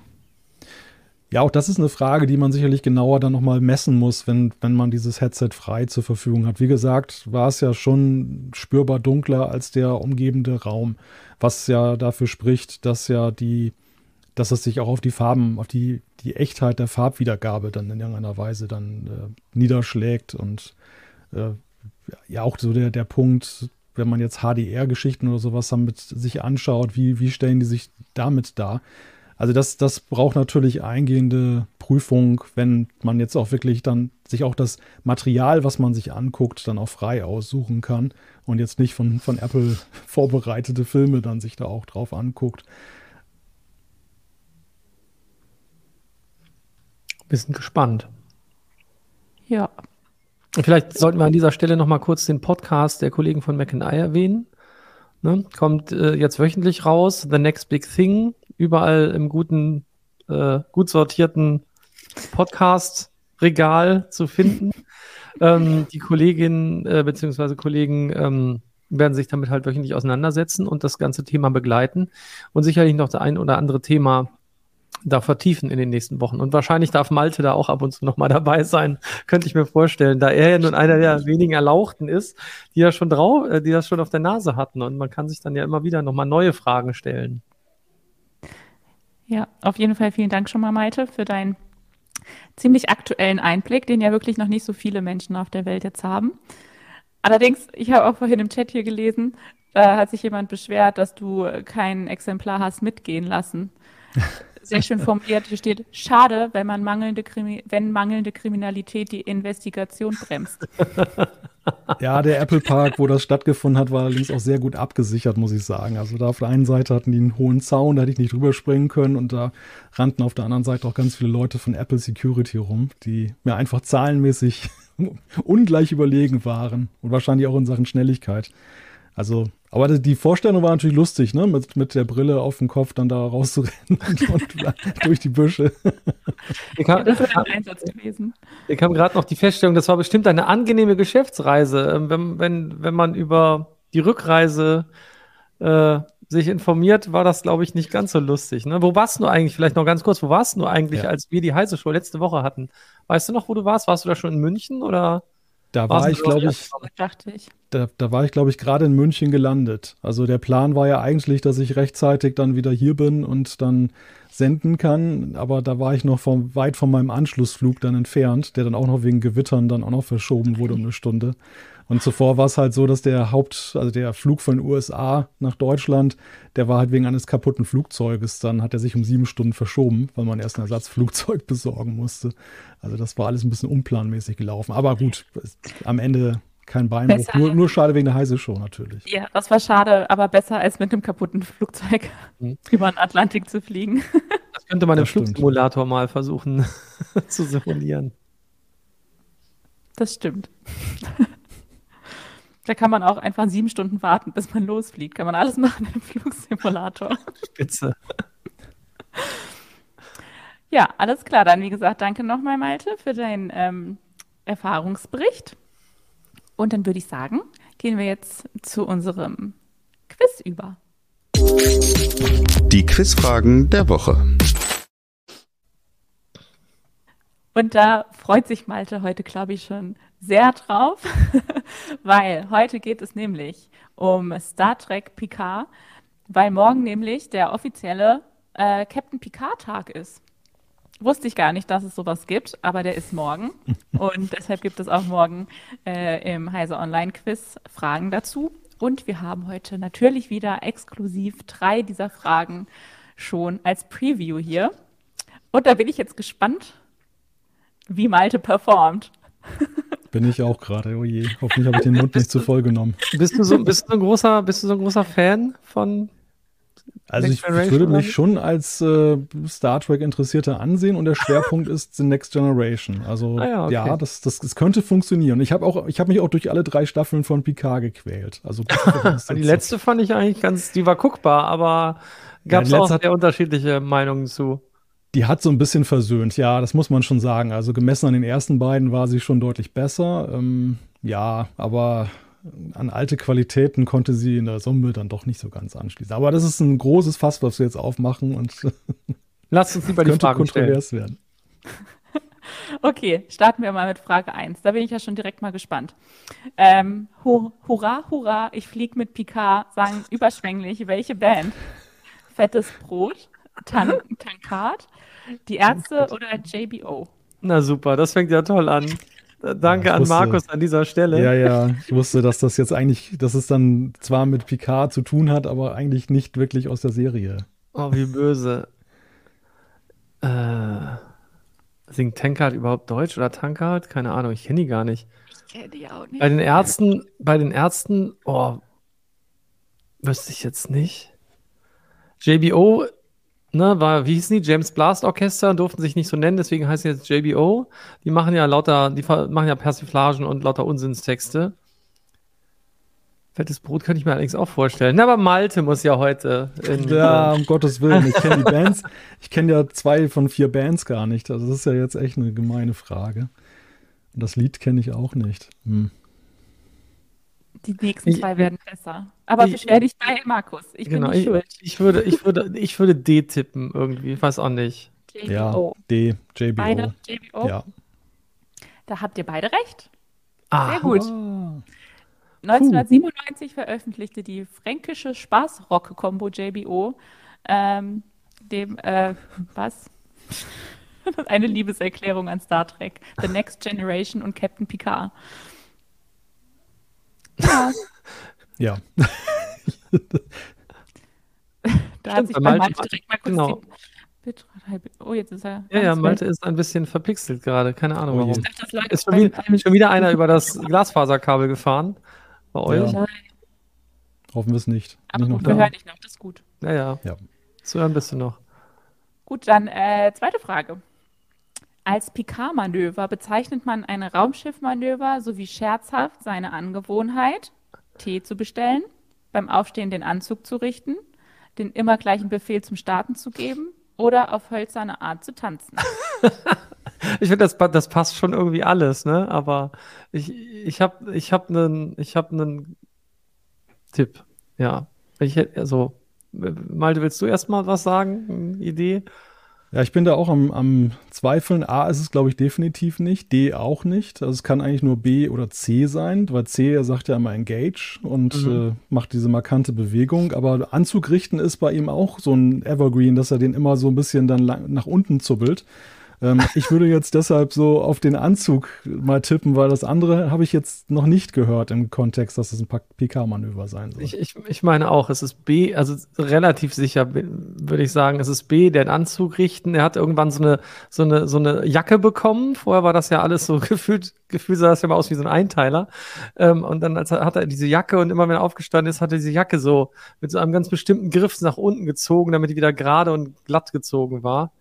Ja, auch das ist eine Frage, die man sicherlich genauer dann nochmal messen muss, wenn, wenn man dieses Headset frei zur Verfügung hat. Wie gesagt, war es ja schon spürbar dunkler als der umgebende Raum, was ja dafür spricht, dass ja die, dass es sich auch auf die Farben, auf die, die Echtheit der Farbwiedergabe dann in irgendeiner Weise dann äh, niederschlägt und äh, ja auch so der, der Punkt, wenn man jetzt HDR-Geschichten oder sowas damit sich anschaut, wie, wie stellen die sich damit dar? Also das, das braucht natürlich eingehende Prüfung, wenn man jetzt auch wirklich dann sich auch das Material, was man sich anguckt, dann auch frei aussuchen kann und jetzt nicht von, von Apple (laughs) vorbereitete Filme dann sich da auch drauf anguckt. Wir sind gespannt. Ja. Vielleicht sollten wir an dieser Stelle noch mal kurz den Podcast der Kollegen von Mac erwähnen. Ne? Kommt äh, jetzt wöchentlich raus. The Next Big Thing. Überall im guten, äh, gut sortierten Podcast-Regal zu finden. (laughs) ähm, die Kolleginnen äh, bzw. Kollegen ähm, werden sich damit halt wöchentlich auseinandersetzen und das ganze Thema begleiten und sicherlich noch das ein oder andere Thema da vertiefen in den nächsten Wochen. Und wahrscheinlich darf Malte da auch ab und zu nochmal dabei sein, könnte ich mir vorstellen, da er ja nun einer der wenigen Erlauchten ist, die ja schon drauf, äh, die das schon auf der Nase hatten. Und man kann sich dann ja immer wieder nochmal neue Fragen stellen. Ja, auf jeden Fall vielen Dank schon mal, Malte, für deinen ziemlich aktuellen Einblick, den ja wirklich noch nicht so viele Menschen auf der Welt jetzt haben. Allerdings, ich habe auch vorhin im Chat hier gelesen, da hat sich jemand beschwert, dass du kein Exemplar hast mitgehen lassen. (laughs) sehr schön formuliert. Hier steht, schade, wenn man mangelnde Krimi wenn mangelnde Kriminalität die Investigation bremst. (laughs) Ja, der Apple Park, wo das stattgefunden hat, war allerdings auch sehr gut abgesichert, muss ich sagen. Also da auf der einen Seite hatten die einen hohen Zaun, da hätte ich nicht drüber springen können und da rannten auf der anderen Seite auch ganz viele Leute von Apple Security rum, die mir einfach zahlenmäßig (laughs) ungleich überlegen waren und wahrscheinlich auch in Sachen Schnelligkeit. Also, aber die Vorstellung war natürlich lustig, ne? Mit, mit der Brille auf dem Kopf dann da rauszurennen (laughs) und durch die Büsche. Ich kam, das wäre ein Einsatz gewesen. Ich kam gerade noch die Feststellung, das war bestimmt eine angenehme Geschäftsreise. Ähm, wenn, wenn, wenn man über die Rückreise äh, sich informiert, war das, glaube ich, nicht ganz so lustig. Ne? Wo warst du eigentlich, vielleicht noch ganz kurz, wo warst du eigentlich, ja. als wir die heiße Show letzte Woche hatten? Weißt du noch, wo du warst? Warst du da schon in München oder? Da war ich, glaube ich, ich, Da, da war ich, glaube ich, gerade in München gelandet. Also der Plan war ja eigentlich, dass ich rechtzeitig dann wieder hier bin und dann senden kann. Aber da war ich noch vom, weit von meinem Anschlussflug dann entfernt, der dann auch noch wegen Gewittern dann auch noch verschoben wurde um eine Stunde. Und zuvor war es halt so, dass der Haupt, also der Flug von den USA nach Deutschland, der war halt wegen eines kaputten Flugzeuges. Dann hat er sich um sieben Stunden verschoben, weil man erst ein Ersatzflugzeug (laughs) besorgen musste. Also das war alles ein bisschen unplanmäßig gelaufen. Aber gut, am Ende kein Beinbruch. Nur, nur, schade wegen der heiße Show natürlich. Ja, das war schade, aber besser als mit einem kaputten Flugzeug hm. (laughs) über den Atlantik zu fliegen. (laughs) Das könnte man das im Flugsimulator mal versuchen zu simulieren. Das stimmt. Da kann man auch einfach sieben Stunden warten, bis man losfliegt. Kann man alles machen im Flugsimulator. Spitze. Ja, alles klar. Dann, wie gesagt, danke nochmal, Malte, für deinen ähm, Erfahrungsbericht. Und dann würde ich sagen, gehen wir jetzt zu unserem Quiz über. Die Quizfragen der Woche. Und da freut sich Malte heute, glaube ich, schon sehr drauf, (laughs) weil heute geht es nämlich um Star Trek Picard, weil morgen nämlich der offizielle äh, Captain Picard-Tag ist. Wusste ich gar nicht, dass es sowas gibt, aber der ist morgen. (laughs) Und deshalb gibt es auch morgen äh, im Heise Online-Quiz Fragen dazu. Und wir haben heute natürlich wieder exklusiv drei dieser Fragen schon als Preview hier. Und da bin ich jetzt gespannt, wie Malte performt. (laughs) Bin ich auch gerade. Oh je. Hoffentlich habe ich den Mund nicht zu voll genommen. Bist du so, bist du ein großer, bist du so ein großer Fan von also ich, ich, würde mich schon als äh, Star Trek Interessierter ansehen und der Schwerpunkt (laughs) ist The Next Generation. Also ah ja, okay. ja, das, das, das könnte funktionieren. Ich habe auch, ich habe mich auch durch alle drei Staffeln von Picard gequält. Also (laughs) die letzte fand ich eigentlich ganz, die war guckbar, aber gab es ja, auch sehr unterschiedliche Meinungen zu. Die hat so ein bisschen versöhnt, ja, das muss man schon sagen. Also gemessen an den ersten beiden war sie schon deutlich besser. Ähm, ja, aber an alte Qualitäten konnte sie in der Summe dann doch nicht so ganz anschließen. Aber das ist ein großes Fass, was wir jetzt aufmachen und (laughs) Lasst uns lieber die könnte Fragen stellen. kontrovers werden. (laughs) Okay, starten wir mal mit Frage 1. Da bin ich ja schon direkt mal gespannt. Ähm, hu hurra, hurra, ich flieg mit Picard, sagen überschwänglich, welche Band? Fettes Brot, Tan (laughs) Tankard, die Ärzte oder JBO? Na super, das fängt ja toll an. Danke Ja, ich an wusste- Markus an dieser Stelle. Ja, ja, ich wusste, dass das jetzt eigentlich, dass es dann zwar mit Picard zu tun hat, aber eigentlich nicht wirklich aus der Serie. Oh, wie böse. Äh, singt Tankard überhaupt Deutsch oder Tankard? Keine Ahnung, ich kenne die gar nicht. Ich kenne die auch nicht. Bei den Ärzten, bei den Ärzten, oh, wüsste ich jetzt nicht. JBO, ne, war, wie hießen die? James Blast Orchester, durften sich nicht so nennen, deswegen heißen sie jetzt JBO. Die machen ja lauter, die machen ja Persiflagen und lauter Unsinnstexte. Fettes Brot könnte ich mir allerdings auch vorstellen. Na, aber Malte muss ja heute in, Ja, um Gottes Willen, ich kenne die Bands, ich kenne ja zwei von vier Bands gar nicht. Also das ist ja jetzt echt eine gemeine Frage. Und das Lied kenne ich auch nicht. Hm. Die nächsten Ich- zwei werden besser. Aber ich- beschwer dich bei Markus. Ich genau, bin ich, nicht schuld. ich würde, ich würde, ich würde D tippen irgendwie, ich weiß auch nicht. Ja, JBO. D, JBO. Beide JBO. Ja. Da habt ihr beide recht. Ah, Sehr gut. Ah, 1997 veröffentlichte die fränkische Spaßrock-Kombo JBO ähm, dem, äh, was? (laughs) Eine Liebeserklärung an Star Trek, The Next Generation und Captain Picard. Ja, ja. (laughs) da hat sich bei Malte- Malte direkt mal kurz genau. Bitrate- Oh, jetzt ist er. Ja, ja, Malte weg. ist ein bisschen verpixelt gerade, keine Ahnung Oh warum. Ich dachte, das lag Ist schon wieder, schon wieder einer über das Glasfaserkabel gefahren bei euch? Ja. Hoffen wir es nicht. Aber nicht noch gut, wir da. hören dich noch, das ist gut. Ja, ja. Ja. Zu hören bist du noch. Gut, dann äh, zweite Frage. Als Picard-Manöver bezeichnet man ein Raumschiffmanöver sowie scherzhaft seine Angewohnheit, Tee zu bestellen, beim Aufstehen den Anzug zu richten, den immer gleichen Befehl zum Starten zu geben oder auf hölzerne Art zu tanzen. (laughs) Ich finde, das, das passt schon irgendwie alles, ne? Aber ich, ich habe einen ich hab nen Tipp. Ja. Ich also, Malte, willst du erstmal was sagen? Eine Idee? Ja, ich bin da auch am, am Zweifeln. A ist es, glaube ich, definitiv nicht. D auch nicht. Also es kann eigentlich nur B oder C sein, weil C er sagt ja immer Engage und Mhm. äh, macht diese markante Bewegung. Aber Anzug richten ist bei ihm auch so ein Evergreen, dass er den immer so ein bisschen dann lang, nach unten zuppelt. Ähm, ich würde jetzt deshalb so auf den Anzug mal tippen, weil das andere habe ich jetzt noch nicht gehört im Kontext, dass es ein PK-Manöver sein soll. Ich, ich, ich meine auch, es ist B, also relativ sicher würde ich sagen, es ist B, der den Anzug richten. Er hat irgendwann so eine, so eine, so eine Jacke bekommen. Vorher war das ja alles so (laughs) gefühlt, gefühlt sah das ja mal aus wie so ein Einteiler. Ähm, und dann hat er diese Jacke und immer wenn er aufgestanden ist, hat er diese Jacke so mit so einem ganz bestimmten Griff nach unten gezogen, damit die wieder gerade und glatt gezogen war.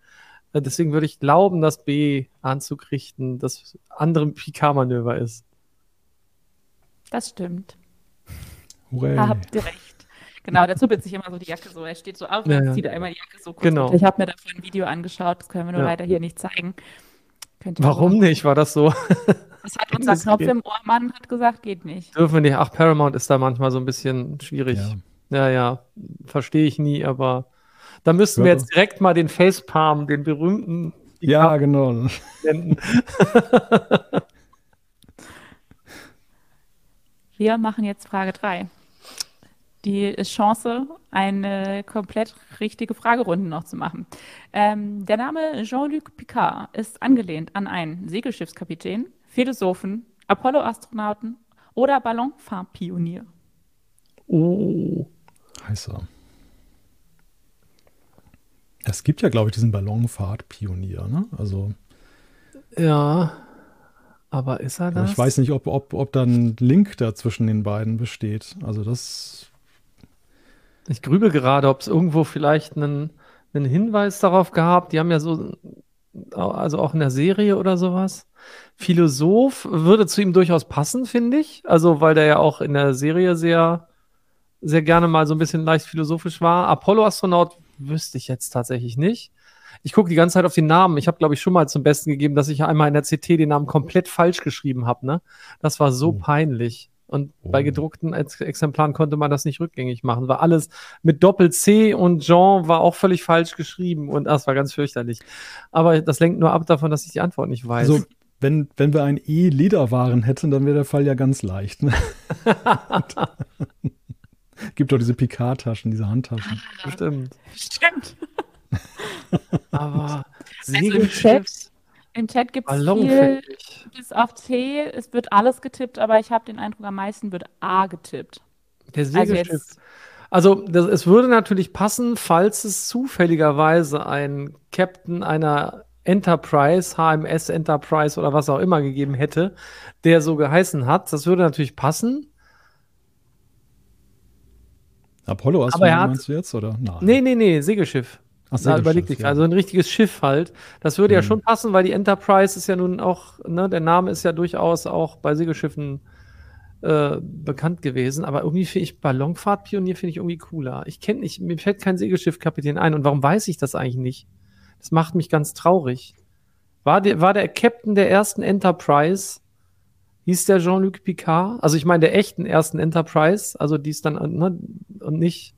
Äh, Deswegen würde ich glauben, dass B Anzug richten das andere Picard-Manöver ist. Das stimmt. Hooray. Da habt ihr recht. Genau, der zuppelt sich immer so die Jacke so. Er steht so auf und Ja, zieht er immer die Jacke so kurz Genau. Ich habe mir davon ein Video angeschaut, das können wir nur Ja. leider hier nicht zeigen. Warum aber- nicht? War das so? Das hat unser Das Knopf geht. im Ohrmann hat gesagt, geht nicht. Dürfen wir nicht. Ach, Paramount ist da manchmal so ein bisschen schwierig. Ja. Ja, ja, verstehe ich nie, aber da müssten wir jetzt direkt mal den Facepalm, den berühmten, Ja, genau. senden. (laughs) Wir machen jetzt Frage 3. Die Chance, eine komplett richtige Fragerunde noch zu machen. Ähm, der Name Jean-Luc Picard ist angelehnt an einen Segelschiffskapitän, Philosophen, Apollo-Astronauten oder Ballonfahrpionier. Oh. Heißer. Es gibt ja, glaube ich, diesen Ballonfahrt-Pionier, ne? Also, Ja, aber ist er das? ich weiß nicht, ob, ob, ob da ein Link da zwischen den beiden besteht. Also, das. Ich grübe gerade, ob es irgendwo vielleicht einen, einen Hinweis darauf gab. Die haben ja so, also auch in der Serie oder sowas. Philosoph würde zu ihm durchaus passen, finde ich. Also, weil der ja auch in der Serie sehr, sehr gerne mal so ein bisschen leicht philosophisch war. Apollo-Astronaut wüsste ich jetzt tatsächlich nicht. Ich gucke die ganze Zeit auf die Namen. Ich habe, glaube ich, schon mal zum Besten gegeben, dass ich einmal in der CT den Namen komplett falsch geschrieben habe. Ne? Das war so Oh. peinlich. Und Oh. bei gedruckten Ex Exemplaren konnte man das nicht rückgängig machen. War alles mit Doppel-C und Jean war auch völlig falsch geschrieben. Und das war ganz fürchterlich. Aber das lenkt nur ab davon, dass ich die Antwort nicht weiß. Also, wenn, wenn wir ein E-Lederwaren hätten, dann wäre der Fall ja ganz leicht. Ne? (laughs) (laughs) (laughs) Gibt doch diese Picard-Taschen, diese Handtaschen. Bestimmt. Stimmt. (laughs) Aber Also im Segelschiffs, Im Chat gibt es viel bis auf T. Es wird alles getippt, aber ich habe den Eindruck, am meisten wird A getippt. Der Also Segelschiff. jetzt, Also, das, es würde natürlich passen, falls es zufälligerweise einen Captain einer Enterprise, HMS Enterprise oder was auch immer gegeben hätte, der so geheißen hat. Das würde natürlich passen. Apollo hast Aber du, hat- meinst du jetzt, oder? Nein. Nee, nee, nee, Segelschiff. Ach, Na, Segelschiff, überleg dich. ja. Also ein richtiges Schiff halt. Das würde ja Mhm. schon passen, weil die Enterprise ist ja nun auch, ne, der Name ist ja durchaus auch bei Segelschiffen äh, bekannt gewesen. Aber irgendwie finde ich Ballonfahrtpionier finde ich irgendwie cooler. Ich kenne nicht, mir fällt kein Segelschiffkapitän ein. Und warum weiß ich das eigentlich nicht? Das macht mich ganz traurig. War der, war der Captain der ersten Enterprise? Hieß der Jean-Luc Picard? Also ich meine der echten ersten Enterprise, also die ist dann ne, und nicht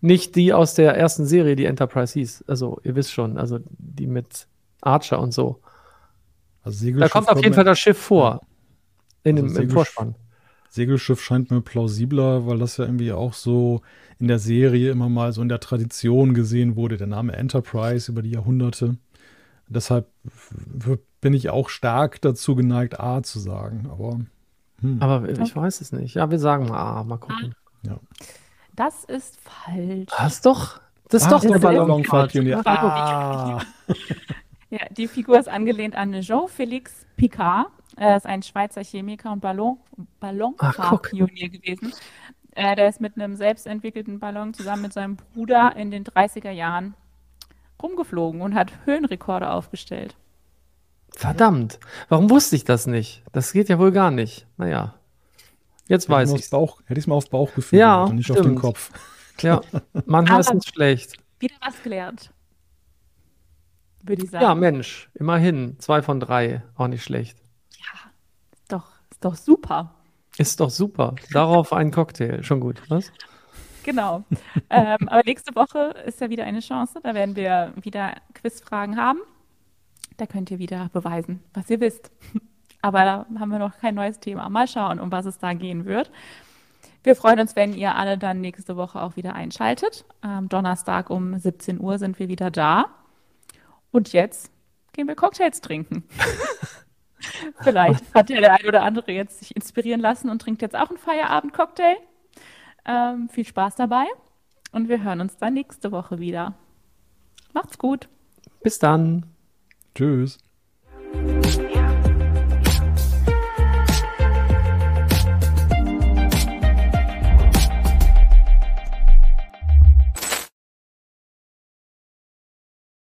nicht die aus der ersten Serie, die Enterprise hieß. Also, ihr wisst schon, also die mit Archer und so. Also Da Segelschiff kommt auf jeden Fall das Schiff vor. In Also dem, im Segelschiff- Vorspann. Segelschiff scheint mir plausibler, weil das ja irgendwie auch so in der Serie immer mal so in der Tradition gesehen wurde, der Name Enterprise über die Jahrhunderte. Deshalb bin ich auch stark dazu geneigt, A zu sagen. Aber hm, Aber ich weiß es nicht. Ja, wir sagen mal, ah, mal gucken. Das ist falsch. Das ist doch, das ist Ah, doch der der Ballon- Ballonfahrtpionier. Ah. Ah. (laughs) Ja, die Figur ist angelehnt an Jean-Félix Picard. Er ist ein Schweizer Chemiker und Ballon, Ballonfahrpionier gewesen. Äh, der ist mit einem selbstentwickelten Ballon zusammen mit seinem Bruder in den 30er Jahren rumgeflogen und hat Höhenrekorde aufgestellt. Verdammt. Warum wusste ich das nicht? Das geht ja wohl gar nicht. Naja. Jetzt Hätte weiß ich. Bauch, hätte ich es mal auf Bauchgefühl Ja, und nicht auf den stimmt. Kopf. (laughs) Ja, manchmal ist es schlecht. Wieder was gelernt. Würde ich sagen. Ja, Mensch, immerhin. Zwei von drei. Auch nicht schlecht. Ist doch, ist doch super. Ist doch super. Darauf ein Cocktail. Schon gut. Was? Genau. (laughs) ähm, aber nächste Woche ist ja wieder eine Chance. Da werden wir wieder Quizfragen haben. Da könnt ihr wieder beweisen, was ihr wisst. (laughs) Aber da haben wir noch kein neues Thema. Mal schauen, um was es da gehen wird. Wir freuen uns, wenn ihr alle dann nächste Woche auch wieder einschaltet. Am Donnerstag um 17 Uhr sind wir wieder da. Und jetzt gehen wir Cocktails trinken. (laughs) Vielleicht hat ja der ein oder andere jetzt sich inspirieren lassen und trinkt jetzt auch einen Feierabend-Cocktail. Ähm, viel Spaß dabei und wir hören uns dann nächste Woche wieder. Macht's gut. Bis dann. Tschüss.